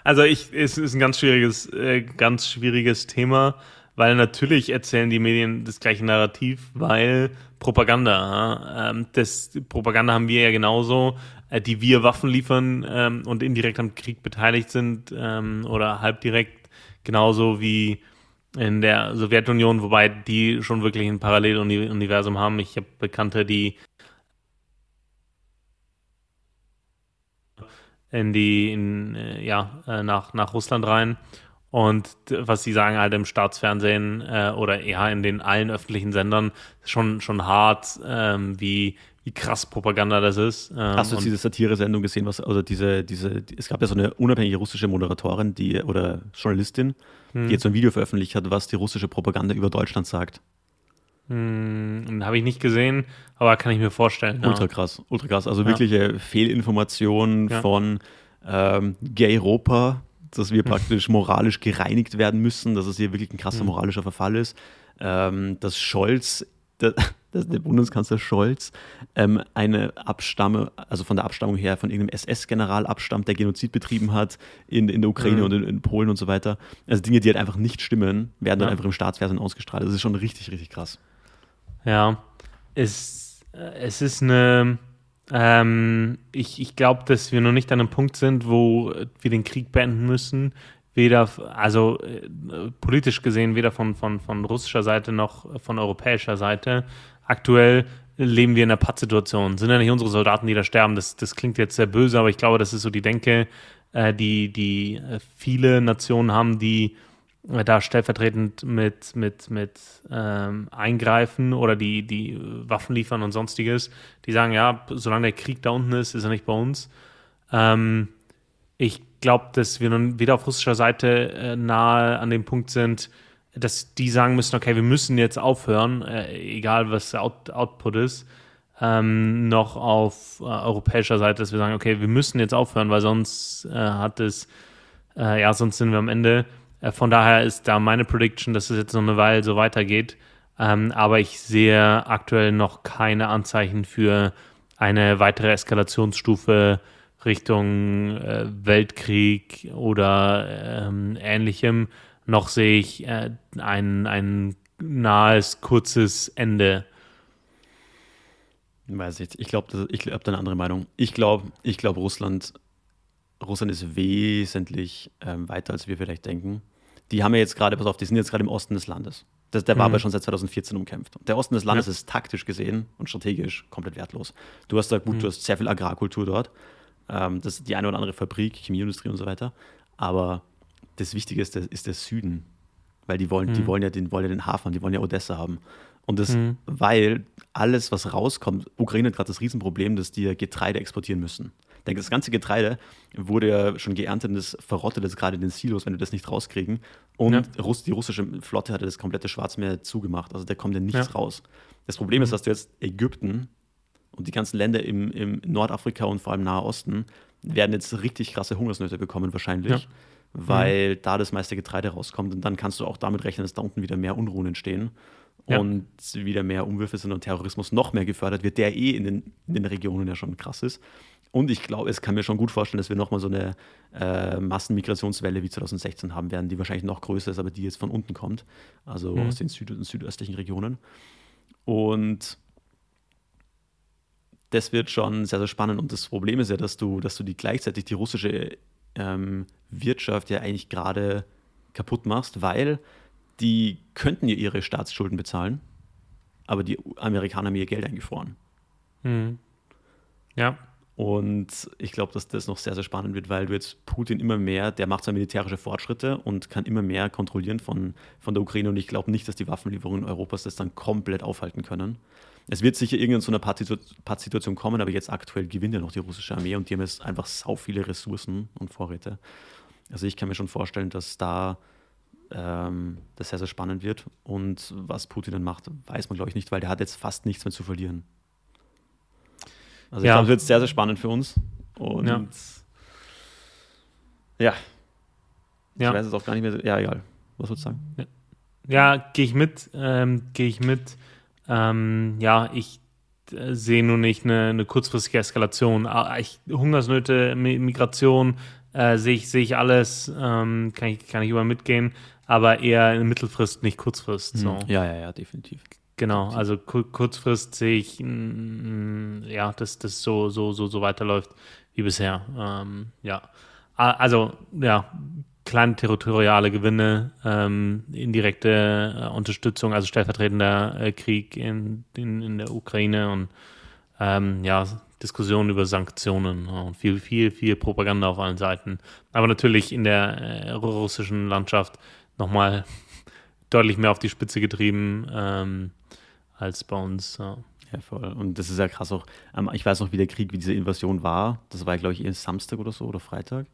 also ich, es ist ein ganz schwieriges, äh, ganz schwieriges Thema, weil natürlich erzählen die Medien das gleiche Narrativ, weil Propaganda, ähm, das Propaganda haben wir ja genauso, äh, die wir Waffen liefern ähm, und indirekt am Krieg beteiligt sind ähm, oder halbdirekt, genauso wie in der Sowjetunion, wobei die schon wirklich ein Paralleluniversum haben. Ich habe Bekannte, die in die, in, äh, ja, äh, nach, nach Russland rein. Und was sie sagen halt im Staatsfernsehen äh, oder eher in den allen öffentlichen Sendern schon, schon hart, ähm, wie, wie krass Propaganda das ist. Ähm,
Hast du diese Satire-Sendung gesehen, was, also diese, diese, es gab ja so eine unabhängige russische Moderatorin, die, oder Journalistin, hm. die jetzt so ein Video veröffentlicht hat, was die russische Propaganda über Deutschland sagt.
Hm, Habe ich nicht gesehen, aber kann ich mir vorstellen.
Ultra ja. krass, ultra krass. Also ja. wirkliche Fehlinformationen ja. von ähm, Gay Europa, dass wir praktisch moralisch gereinigt werden müssen, dass es hier wirklich ein krasser hm. moralischer Verfall ist. Ähm, dass Scholz der, der Bundeskanzler Scholz ähm, eine Abstamme, also von der Abstammung her von irgendeinem SS-General abstammt, der Genozid betrieben hat in, in der Ukraine mhm. und in, in, Polen und so weiter. Also Dinge, die halt einfach nicht stimmen, werden dann einfach im Staatsfernsehen ausgestrahlt. Das ist schon richtig, richtig krass.
Ja, es, äh, es ist eine. Ähm, ich ich glaube, dass wir noch nicht an einem Punkt sind, wo wir den Krieg beenden müssen weder, also äh, politisch gesehen, weder von, von, von russischer Seite noch von europäischer Seite. Aktuell leben wir in einer Pattsituation. Sind ja nicht unsere Soldaten, die da sterben. Das, das klingt jetzt sehr böse, aber ich glaube, das ist so die Denke, äh, die, die äh, viele Nationen haben, die da stellvertretend mit, mit, mit ähm, eingreifen oder die, die Waffen liefern und sonstiges. Die sagen, ja, solange der Krieg da unten ist, ist er nicht bei uns. Ähm, ich glaube, dass wir nun weder auf russischer Seite äh, nahe an dem Punkt sind, dass die sagen müssen, okay, wir müssen jetzt aufhören, äh, egal was der Out Output ist, ähm, noch auf äh, europäischer Seite, dass wir sagen, okay, wir müssen jetzt aufhören, weil sonst äh, hat es, äh, ja, sonst sind wir am Ende. Äh, von daher ist da meine Prediction, dass es jetzt noch eine Weile so weitergeht. Ähm, aber ich sehe aktuell noch keine Anzeichen für eine weitere Eskalationsstufe Richtung äh, Weltkrieg oder ähm, ähnlichem, noch sehe ich äh, ein, ein nahes, kurzes Ende.
Weiß ich, ich glaube, ich habe da eine andere Meinung. Ich glaube, ich glaube, Russland, Russland ist wesentlich ähm, weiter, als wir vielleicht denken. Die haben ja jetzt gerade, pass auf, die sind jetzt gerade im Osten des Landes. Das, der war mhm. aber schon seit 2014 umkämpft. Der Osten des Landes ja. ist taktisch gesehen und strategisch komplett wertlos. Du hast da gut, mhm. du hast sehr viel Agrarkultur dort. Ähm, das ist die eine oder andere Fabrik, Chemieindustrie und so weiter. Aber das Wichtige ist der, ist der Süden. Weil die wollen, mhm. die wollen ja den, wollen ja den Hafen, die wollen ja Odessa haben. Und das, mhm. weil alles, was rauskommt, Ukraine hat gerade das Riesenproblem, dass die Getreide exportieren müssen. Denke, das ganze Getreide wurde ja schon geerntet und das verrottet jetzt gerade in den Silos, wenn wir das nicht rauskriegen. Und ja. die russische Flotte hatte das komplette Schwarzmeer zugemacht. Also da kommt ja nichts ja. raus. Das Problem ist, mhm. dass du jetzt Ägypten und die ganzen Länder im, im Nordafrika und vor allem Nahe Osten werden jetzt richtig krasse Hungersnöte bekommen, wahrscheinlich, ja. weil mhm. da das meiste Getreide rauskommt. Und dann kannst du auch damit rechnen, dass da unten wieder mehr Unruhen entstehen ja. und wieder mehr Umwürfe sind und Terrorismus noch mehr gefördert wird, der eh in den, in den Regionen ja schon krass ist. Und ich glaube, es kann mir schon gut vorstellen, dass wir nochmal so eine äh, Massenmigrationswelle wie 2016 haben werden, die wahrscheinlich noch größer ist, aber die jetzt von unten kommt, also mhm. aus den süd- südöstlichen Regionen. Und das wird schon sehr, sehr spannend. Und das Problem ist ja, dass du, dass du die gleichzeitig die russische ähm, Wirtschaft ja eigentlich gerade kaputt machst, weil die könnten ja ihre Staatsschulden bezahlen, aber die Amerikaner haben ihr Geld eingefroren.
Hm. Ja,
Und ich glaube, dass das noch sehr, sehr spannend wird, weil du jetzt Putin immer mehr, der macht zwar militärische Fortschritte und kann immer mehr kontrollieren von, von der Ukraine. Und ich glaube nicht, dass die Waffenlieferungen Europas das dann komplett aufhalten können. Es wird sicher irgendwann zu einer Pattsituation kommen, aber jetzt aktuell gewinnt ja noch die russische Armee und die haben jetzt einfach sau viele Ressourcen und Vorräte. Also ich kann mir schon vorstellen, dass da ähm, das sehr, sehr spannend wird. Und was Putin dann macht, weiß man, glaube ich, nicht, weil der hat jetzt fast nichts mehr zu verlieren. Also ich ja. glaube, es wird sehr, sehr spannend für uns. Und ja. ja. Ich ja. weiß es auch gar nicht mehr. Ja, egal. Was würdest du sagen?
Ja, ja gehe ich mit. Ähm, gehe ich mit. Ähm, ja, ich äh, sehe nur nicht eine, eine kurzfristige Eskalation. Ah, ich, Hungersnöte, Migration, äh, sehe ich, seh ich alles, ähm, kann, ich, kann ich über mitgehen, aber eher in Mittelfrist, nicht Kurzfrist. So.
Ja, ja, ja, definitiv.
Genau, also kurzfrist sehe ich, mm, ja, dass das so, so, so, so weiterläuft wie bisher. Ähm, ja, also ja, kleine territoriale Gewinne, ähm, indirekte äh, Unterstützung, also stellvertretender äh, Krieg in, in, in der Ukraine und ähm, ja, Diskussionen über Sanktionen und viel, viel, viel Propaganda auf allen Seiten. Aber natürlich in der äh, russischen Landschaft nochmal deutlich mehr auf die Spitze getrieben. Ähm, als bei uns. Ja.
ja. voll. Und das ist ja krass auch. Ähm, ich weiß noch, wie der Krieg, wie diese Invasion war. Das war, glaube ich, erst Samstag oder so oder Freitag.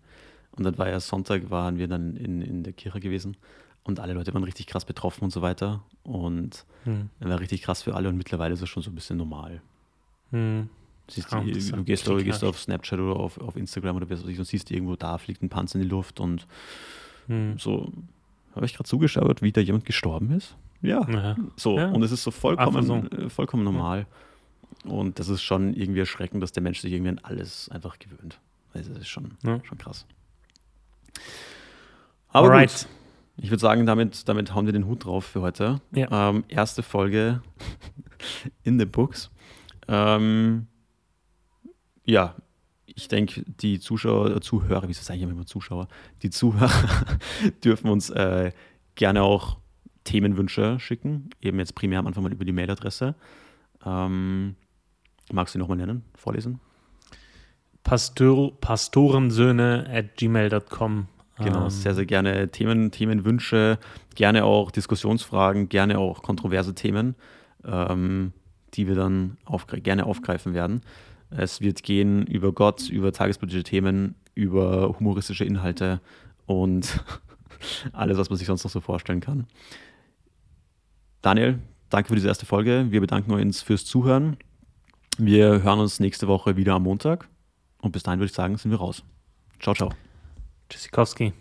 Und dann war ja Sonntag, waren wir dann in, in der Kirche gewesen. Und alle Leute waren richtig krass betroffen und so weiter. Und hm. war richtig krass für alle. Und mittlerweile ist es schon so ein bisschen normal. Hm. Siehst, oh, du gehst, du gehst auf Snapchat oder auf, auf Instagram oder was weiß ich und siehst irgendwo, da fliegt ein Panzer in die Luft und hm. so. Habe ich gerade zugeschaut, wie da jemand gestorben ist? Ja. ja. So, ja. und es ist so vollkommen, so. Äh, vollkommen normal. Ja. Und das ist schon irgendwie erschreckend, dass der Mensch sich irgendwie an alles einfach gewöhnt. Also das ist schon, schon krass. Aber Alright. gut. Ich würde sagen, damit, damit hauen wir den Hut drauf für heute. Ähm, erste Folge in the Books. Ähm, ja, ich denke, die Zuschauer, Zuhörer, wie sage ich immer Zuschauer, die Zuhörer dürfen uns äh, gerne auch Themenwünsche schicken. Eben jetzt primär am Anfang mal über die Mailadresse. Ähm, magst du die nochmal nennen, vorlesen?
Pastor, pastorensöhne at gmail.com.
Genau, ähm. sehr, sehr gerne Themen, Themenwünsche, gerne auch Diskussionsfragen, gerne auch kontroverse Themen, ähm, die wir dann aufgre gerne aufgreifen werden. Es wird gehen über Gott, über tagespolitische Themen, über humoristische Inhalte und alles, was man sich sonst noch so vorstellen kann. Daniel, danke für diese erste Folge. Wir bedanken uns fürs Zuhören. Wir hören uns nächste Woche wieder am Montag. Und bis dahin würde ich sagen, sind wir raus. Ciao, ciao.
Tschüssikowski.